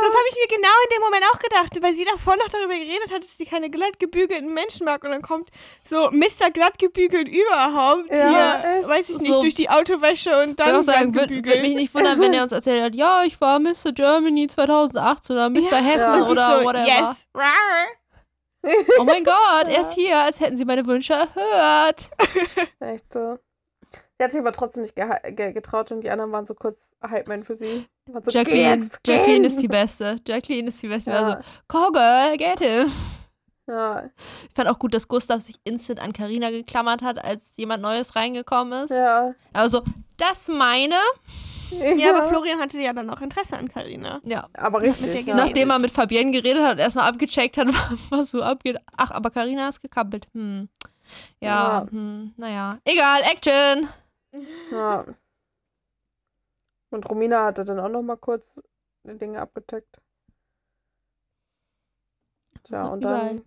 Das habe ich mir genau in dem Moment auch gedacht, weil sie davor noch darüber geredet hat, dass sie keine glatt gebügelten Menschen mag. Und dann kommt so Mr. glatt gebügelt überhaupt Ja, hier, echt. weiß ich nicht, So- durch die Autowäsche und dann sagen, glatt würde würd mich nicht wundern, wenn er uns erzählt hat, ja, ich war Mr. Germany 2018 oder Mr. Ja, Hessen Ja. oder so, whatever. yes, rar. Oh mein Gott, er Ja. ist hier, als hätten sie meine Wünsche erhört. Echt so. Sie hat sich aber trotzdem nicht ge getraut und die anderen waren so kurz Hype-Man für sie. So, Jacqueline, geh jetzt, geh! Jacqueline ist die Beste. Jacqueline ist die Beste. Ja. Also, go girl, get him. ja, Ich fand auch gut, dass Gustav sich instant an Karina geklammert hat, als jemand Neues reingekommen ist. ja. Also, das meine. Ja, aber Florian hatte ja dann auch Interesse an Karina. Ja. Aber mit richtig. der ja. Nach- Nachdem er mit Fabienne geredet hat und erstmal abgecheckt hat, was so abgeht. Ach, aber Karina ist gekappelt. Hm. Ja, Ja. Hm. naja. Egal, Action. Ja. Und Romina hatte dann auch noch mal kurz die Dinge abgecheckt. Tja, und Überall. dann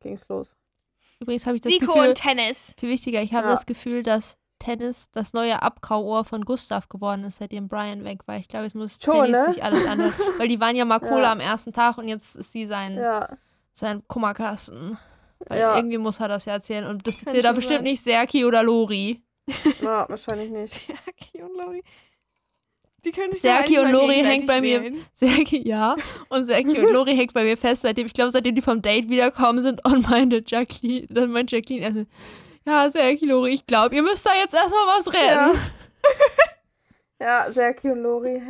ging's los. Übrigens habe ich das Siko Gefühl, und Tennis. viel wichtiger, ich habe Ja. das Gefühl, dass Tennis das neue Abgrauohr von Gustav geworden ist, seitdem Brian weg war. Ich glaube, es muss Schon, Tennis ne? sich alles anhören. Weil die waren ja mal Kohle Ja. am ersten Tag und jetzt ist sie sein, Ja, sein Kummerkasten. Weil Ja. irgendwie muss er das ja erzählen. Und das erzählt er schon bestimmt sein. nicht Serki oder Lori. ja, wahrscheinlich nicht. Serki und Lori. Die können sich Serki und Lori hängt bei mir-. Serki, ja. Und Serki und Lori hängt bei mir fest, seitdem, ich glaube, seitdem die vom Date wiederkommen sind und meine Jacqueline, dann meint Jacqueline erst, ja, Serki, Lori, ich glaube, ihr müsst da jetzt erstmal was retten. Ja, Serki und Lori.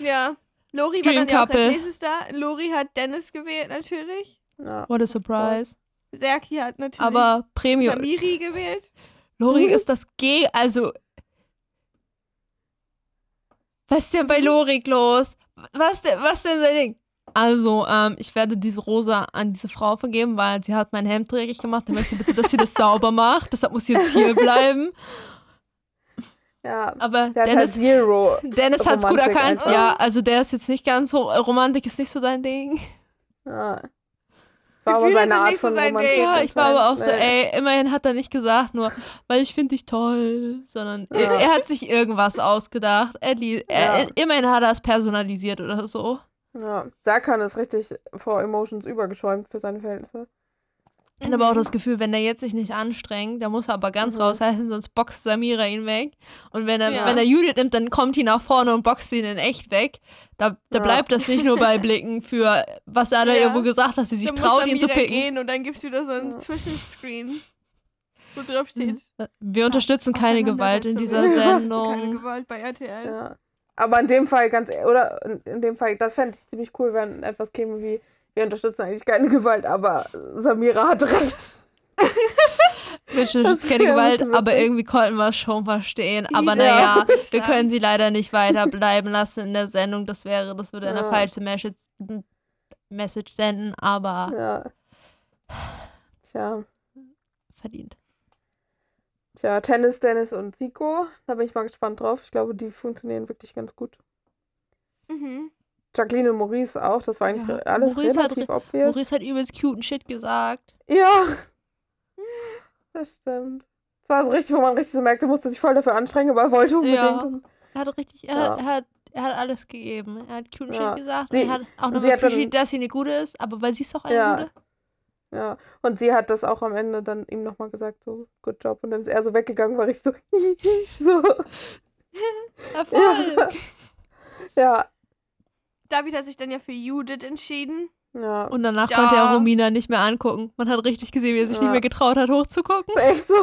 Ja. Lori war Dream dann ja auch als nächstes da. Lori hat Dennis gewählt, natürlich. Ja. What a surprise. Serki hat natürlich Aber Premium. Samiri gewählt. Lori ist das G, also. Was ist denn bei Lorik los? Was denn, was denn sein Ding? Also, ähm, ich werde diese Rosa an diese Frau vergeben, weil sie hat mein Hemd dreckig gemacht. Er möchte bitte, dass sie das sauber macht. Deshalb muss sie jetzt hier bleiben. Ja, Aber der hat halt Dennis, Zero. Dennis hat's gut erkannt. einfach. Ja, also der ist jetzt nicht ganz so, Romantik ist nicht so sein Ding. Ja. War aber seine sind Art nicht so von sein Romantik. Ding. Ja, ich war aber auch so, Nee. ey, immerhin hat er nicht gesagt, nur, weil ich finde dich toll, sondern Ja. er, er hat sich irgendwas ausgedacht. Er, er, Ja. immerhin hat er es personalisiert oder so. Ja, Serkan ist richtig vor Emotions übergeschäumt für seine Verhältnisse. Ich habe aber auch das Gefühl, wenn er jetzt sich nicht anstrengt, dann muss er aber ganz Mhm. raushalten, sonst boxt Samira ihn weg. Und wenn er, Ja. wenn er Judith nimmt, dann kommt die nach vorne und boxt ihn in echt weg. Da, da Ja. bleibt das nicht nur bei Blicken für, was er da Ja. irgendwo gesagt hat, dass sie sich Dann muss traut, ihn zu picken. gehen und dann gibst du da so einen Ja. Zwischenscreen, wo drauf steht. Wir unterstützen keine Gewalt in dieser. Sendung. Keine Gewalt bei RTL. Ja. Aber in dem Fall ganz, e- oder in, dem Fall, das fände ich ziemlich cool, wenn etwas käme wie, wir unterstützen eigentlich keine Gewalt, aber Samira hat recht. Wir unterstützen keine Gewalt, aber irgendwie konnten wir es schon verstehen. Aber Ja, naja, würde ich wir können sie leider nicht weiter bleiben lassen in der Sendung. Das wäre, das würde eine Ja. falsche Message, Message senden, aber Ja. Tja. verdient. Tja, Tennis, Dennis und Siko. Da bin ich mal gespannt drauf. Ich glaube, die funktionieren wirklich ganz gut. Mhm. Jacqueline und Maurice auch. Das war eigentlich Ja, alles Maurice hat relativ re- obvious. Maurice hat übelst cute Shit gesagt. Ja. Das stimmt. Das war so richtig, wo man richtig so merkt, er musste sich voll dafür anstrengen, aber er wollte unbedingt. Ja. Er hat richtig, er, Ja. hat, er, hat, er hat alles gegeben. Er hat cute Ja. Shit gesagt. Sie- und er hat auch und noch sie hat dann- appreciated, dass sie eine gute ist, aber weil sie ist auch eine Ja. gute. Ja, und sie hat das auch am Ende dann ihm nochmal gesagt, so, good job. Und dann ist er so weggegangen, war ich so, so, Erfolg. ja, David hat sich dann ja für Judith entschieden. ja. Und danach Ja. konnte er Romina nicht mehr angucken. Man hat richtig gesehen, wie er sich Ja. nicht mehr getraut hat, hochzugucken. echt so.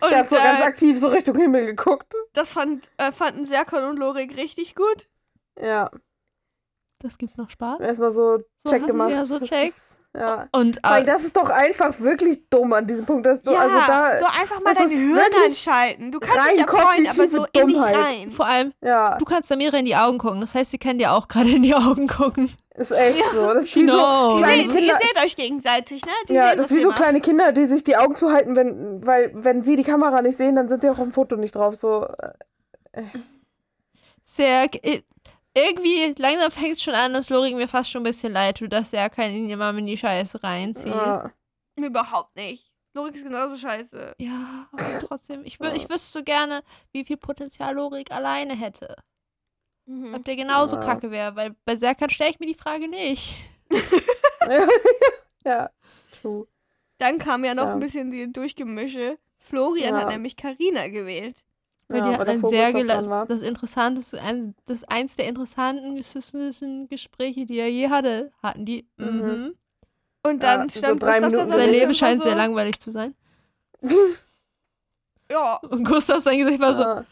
Und Der hat so ganz äh, aktiv so Richtung Himmel geguckt. das fand, äh, fanden Serkan und Lorik richtig gut. Ja, Das gibt noch Spaß. erstmal so So Check gemacht. wir so Das Check. Ja. Und Weil äh, das ist doch einfach wirklich dumm an diesem Punkt. Dass du, ja, also da, so einfach mal dein Hirn anschalten. Du kannst rein dich ja freuen, aber so kognitive in dich Dummheit. rein. vor allem, ja, du kannst Samira in die Augen gucken. Das heißt, sie kann dir auch gerade in die Augen gucken. ist echt Ja, so. Das ist wie so Genau. Die kleine seht, Kinder. ihr seht euch gegenseitig, ne? Die Ja, sehen, das ist wie so macht. kleine Kinder, die sich die Augen zuhalten, wenn, weil wenn sie die Kamera nicht sehen, dann sind sie auch auf dem Foto nicht drauf. So, äh, Sehr. Irgendwie, langsam fängt es schon an, dass Lorik mir fast schon ein bisschen leid tut, dass er keinen ihn immer in die Scheiße reinzieht. ja. Überhaupt nicht. Lorik ist genauso scheiße. Ja, aber trotzdem. Ich, ich wüsste so gerne, wie viel Potenzial Lorik alleine hätte. Mhm. Ob der genauso Ja. kacke wäre, weil bei Serkan stelle ich mir die Frage nicht. ja, true. Dann kam ja noch Ja. ein bisschen die Durchgemische. Florian Ja. hat nämlich Karina gewählt. Weil ja, die hat ein sehr gelassen, war. das Interessanteste, ein, das eins der interessantesten Gespräche, die er je hatte, hatten die. Mhm. Mhm. Und Ja, dann so stand drei Gustav da Minuten so ein Sein Leben scheint so, sehr langweilig zu sein. Ja, Und Gustav sein Gesicht war so, Ja.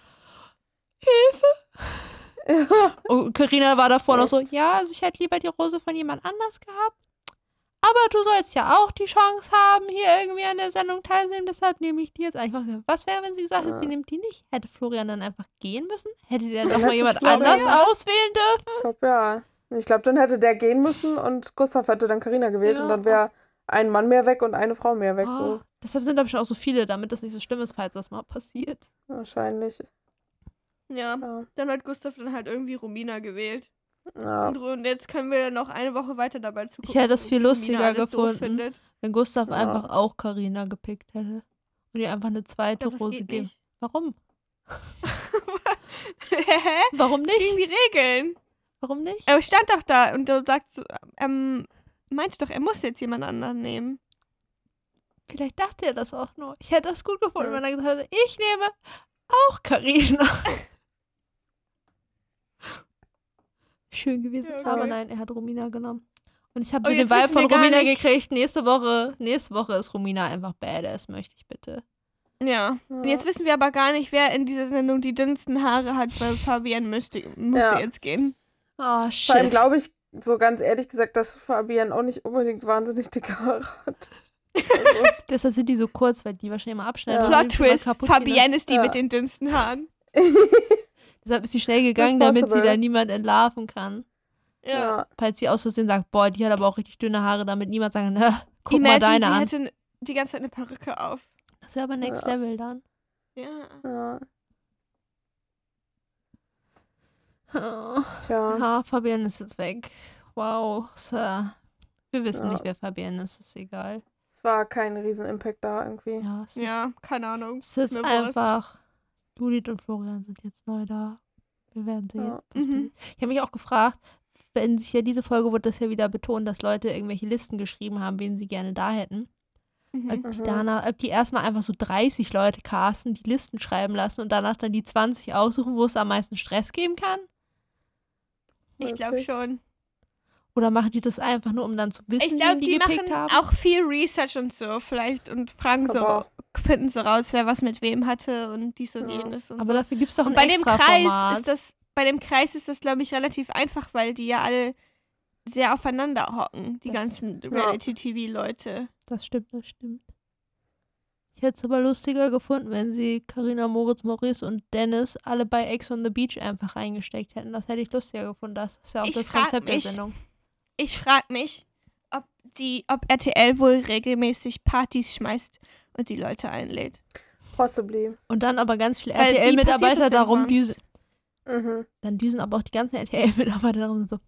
Und Karina war davor noch so, ja, also ich hätte lieber die Rose von jemand anders gehabt. Aber du sollst ja auch die Chance haben, hier irgendwie an der Sendung teilzunehmen, deshalb nehme ich die jetzt einfach. Was wäre, wenn sie gesagt hätte, Ja. sie nimmt die nicht? Hätte Florian dann einfach gehen müssen? Hätte der doch Dann mal jemand anders Ja. auswählen dürfen? Ich glaube, ja. Ich glaube, dann hätte der gehen müssen und Gustav hätte dann Karina gewählt Ja. und dann wäre ein Mann mehr weg und eine Frau mehr weg. Oh, So. deshalb sind, glaube ich, auch so viele, damit das nicht so schlimm ist, falls das mal passiert. Wahrscheinlich. Ja, Ja. dann hat Gustav dann halt irgendwie Romina gewählt. Ja. Und, jetzt können wir noch eine Woche weiter dabei zugucken. Ich hätte es viel lustiger gefunden. Wenn Gustav Ja. einfach auch Karina gepickt hätte. Und ihr einfach eine zweite glaub, Rose geben. nicht. Warum? Hä? Warum Gegen nicht? die Regeln. Warum nicht? Er stand doch da und du sagst, ähm, meinte doch, er muss jetzt jemand anderen nehmen. Vielleicht dachte er das auch nur. Ich hätte das gut gefunden, Ja. wenn er gesagt hätte, ich nehme auch Karina. Schön gewesen. Ja, Aber okay. nein, er hat Romina genommen. Und ich habe Oh, den Vibe wir von Romina nicht- gekriegt. Nächste Woche, nächste Woche ist Romina einfach badass, möchte ich bitte. Ja. Und jetzt wissen wir aber gar nicht, wer in dieser Sendung die dünnsten Haare hat, weil Fabian müsste, musste Ja. jetzt gehen. Oh, Vor allem shit. glaube ich, so ganz ehrlich gesagt, dass Fabian auch nicht unbedingt wahnsinnig dicke Haare hat. Also, Deshalb sind die so kurz, weil die wahrscheinlich mal abschneiden. Ja. Plot Twist. Fabienne ist die Ja. mit den dünnsten Haaren. Deshalb ist sie schnell gegangen, damit sie da niemand entlarven kann. Ja. Falls sie aus Versehen sagt, boah, die hat aber auch richtig dünne Haare, damit niemand sagen kann, "Hä, guck Imagine, mal deine sie an. hätte n- die ganze Zeit eine Perücke auf. Das wäre aber Next Ja. Level dann. Ja. ja. Oh. Tja. Ja, Fabian ist jetzt weg. Wow. So. Wir wissen Ja. nicht, wer Fabian ist, ist egal. Es war kein riesen Impact da irgendwie. Ja, Ja, keine Ahnung. es ist mir Wurst. Judith und Florian sind jetzt neu da. Wir werden sehen. Ja. was Mhm. Ich habe mich auch gefragt, wenn sich ja diese Folge wurde das ja wieder betont, dass Leute irgendwelche Listen geschrieben haben, wen sie gerne da hätten. Mhm. Ob die, Mhm. danach, ob die erstmal einfach so 30 Leute casten, die Listen schreiben lassen und danach dann die 20 aussuchen, wo es am meisten Stress geben kann? Ich glaube schon. Oder machen die das einfach nur, um dann zu wissen, Ich glaube, wen die, die gepickt machen haben? auch viel Research und so vielleicht und fragen so, Aber- finden so raus, wer was mit wem hatte und dies und Ja. jenes und Aber so. dafür gibt es doch Und ein bei dem Kreis Format. ist das, bei dem Kreis ist das, glaube ich, relativ einfach, weil die ja alle sehr aufeinander hocken, die Das- ganzen Ja. Reality-TV-Leute. Das stimmt, das stimmt. Ich hätte es aber lustiger gefunden, wenn sie Karina, Moritz, Maurice und Dennis alle bei Ex on the Beach einfach reingesteckt hätten. Das hätte ich lustiger gefunden. Das ist ja auch Ich das Konzept der mich, Sendung. Ich frage mich, ob die, ob RTL wohl regelmäßig Partys schmeißt und die Leute einlädt. Possibly. Und dann aber ganz viele RTL-Mitarbeiter darum düsen. Mhm. Dann düsen aber auch die ganzen RTL-Mitarbeiter darum so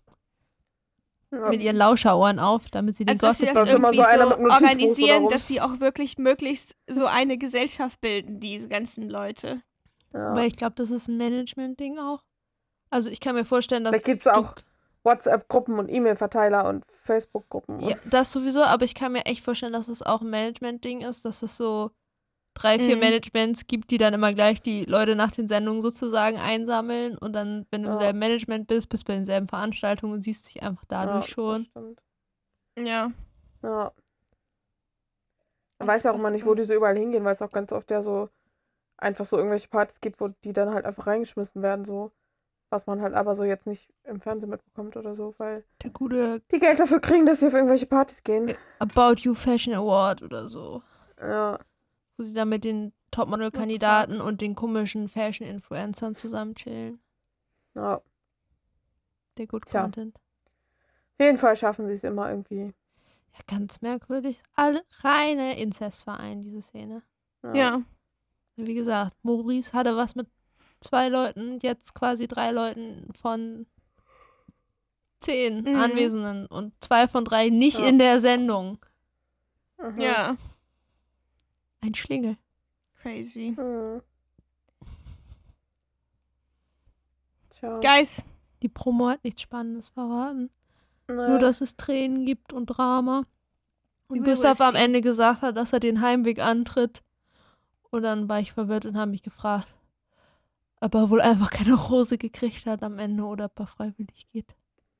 Ja. mit ihren Lauscherohren auf, damit sie den Also, dass sie Gossip. das irgendwie so so organisieren, dass die auch wirklich möglichst so eine Gesellschaft bilden, diese ganzen Leute. ja. Aber ich glaube, das ist ein Management-Ding auch. Also ich kann mir vorstellen, dass Da gibt es auch WhatsApp-Gruppen und E-Mail-Verteiler und Facebook-Gruppen. Ja, das sowieso, aber ich kann mir echt vorstellen, dass das auch ein Management-Ding ist, dass es so drei, vier Mhm. Managements gibt, die dann immer gleich die Leute nach den Sendungen sozusagen einsammeln und dann, wenn du im Ja. selben Management bist, bist du bei denselben Veranstaltungen und siehst dich einfach dadurch ja, schon. Das stimmt. Ja. Ja. Man weiß ja auch immer nicht, wo die so überall hingehen, weil es auch ganz oft ja so einfach so irgendwelche Partys gibt, wo die dann halt einfach reingeschmissen werden, so. Was man halt aber so jetzt nicht im Fernsehen mitbekommt oder so, weil Der gute die Geld dafür kriegen, dass sie auf irgendwelche Partys gehen. About You Fashion Award oder so, Ja. wo sie dann mit den Topmodel-Kandidaten und den komischen Fashion-Influencern zusammen chillen. ja. Der Good Tja. Content. Auf jeden Fall schaffen sie es immer irgendwie. Ja, ganz merkwürdig. Alle reine Inzestverein, diese Szene. Ja. Wie gesagt, Maurice hatte was mit zwei Leuten, jetzt quasi drei Leuten von zehn Mhm. Anwesenden und zwei von drei nicht Ja. in der Sendung. Mhm. Ja. Ein Schlingel. Crazy. Mhm. Guys, Die Promo hat nichts Spannendes verraten. Naja. Nur, dass es Tränen gibt und Drama. Und will Gustav am. Ende gesagt hat, dass er den Heimweg antritt. Und dann war ich verwirrt und habe mich gefragt, ob er wohl einfach keine Rose gekriegt hat am Ende oder ob er freiwillig geht.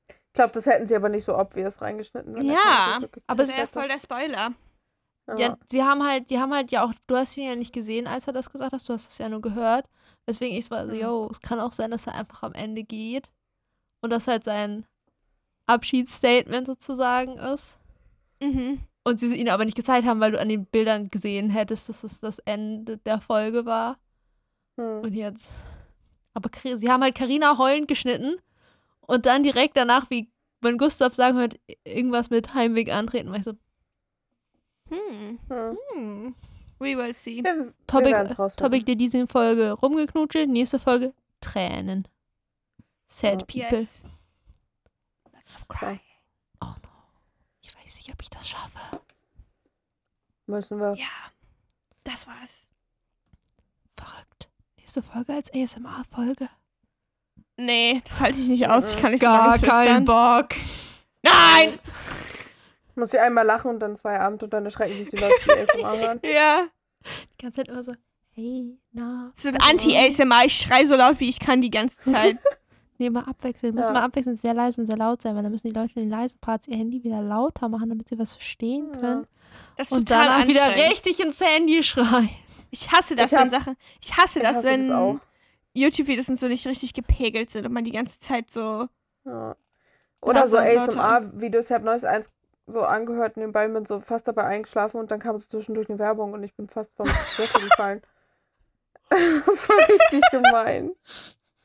Ich glaube, das hätten sie aber nicht so obvious reingeschnitten. Ja, aber das wäre voll der Spoiler. Ja. Ja, sie haben halt, die haben halt ja auch, du hast ihn ja nicht gesehen, als er das gesagt hat, du hast es ja nur gehört. Weswegen ich so, also, Mhm. yo, es kann auch sein, dass er einfach am Ende geht. Und das halt sein Abschiedsstatement sozusagen ist. Mhm. Und sie ihn aber nicht gezeigt haben, weil du an den Bildern gesehen hättest, dass es das Ende der Folge war. Hm. Und jetzt. Aber sie haben halt Karina heulend geschnitten und dann direkt danach, wie wenn Gustav sagen hört, irgendwas mit Heimweg antreten, ich so, Hm. Hm. hm. We will see. Wir, wir Topic, rausfinden. Topic der diese Folge rumgeknutscht, nächste Folge Tränen. Sad Ja. people. Yes. Crying. Oh no. Ich weiß nicht, ob ich das schaffe. Müssen wir. Ja, das war's. Verrückt. Nächste Folge als ASMR-Folge. Nee, das halte ich nicht aus. Ich kann nicht so Gar lange flüstern. kein Bock. Nein! Muss ich einmal lachen und dann ist Feierabend und dann erschrecken sich die Leute, die ASMR hören. Ja. Die ganze Zeit immer so, hey, na. Das ist Anti-ASMR. Ich schrei so laut, wie ich kann die ganze Zeit. Nee, mal abwechseln. Müssen Ja. mal abwechselnd sehr leise und sehr laut sein, weil dann müssen die Leute in den leisen Parts ihr Handy wieder lauter machen, damit sie was verstehen können. Das ist Und total danach wieder anstrengend. richtig ins Handy schreien. Ich hasse das, Ich hab- wenn Sachen. Ich hasse Ich das, hasse wenn das. YouTube-Videos und so nicht richtig gepegelt sind und man die ganze Zeit so. Ja. Oder so. ASMR-Videos. Ich habe neues eins so angehört, nebenbei bin so fast dabei eingeschlafen und dann kam so zwischendurch eine Werbung und ich bin fast vom Sessel gefallen. das war richtig gemein.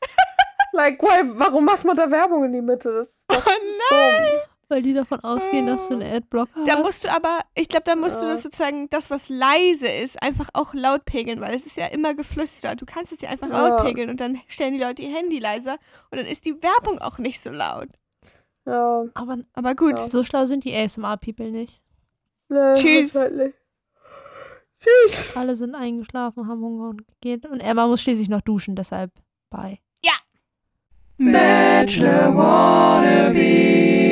Like, why, warum macht man da Werbung in die Mitte? Das ist Oh doch dumm. Weil die davon ausgehen, dass du einen Adblocker Da hast. musst du aber, ich glaube, da musst du Ja. das sozusagen, das, was leise ist, einfach auch laut pegeln, weil es ist ja immer geflüstert. Du kannst es ja einfach Ja. laut pegeln und dann stellen die Leute ihr Handy leiser und dann ist die Werbung auch nicht so laut. Ja, Aber Aber gut. Ja. so schlau sind die ASMR-People nicht. ne, Tschüss. halt. Tschüss. Alle sind eingeschlafen, haben Hunger und geht. Und Emma muss schließlich noch duschen, deshalb bye. Bachelor wannabe.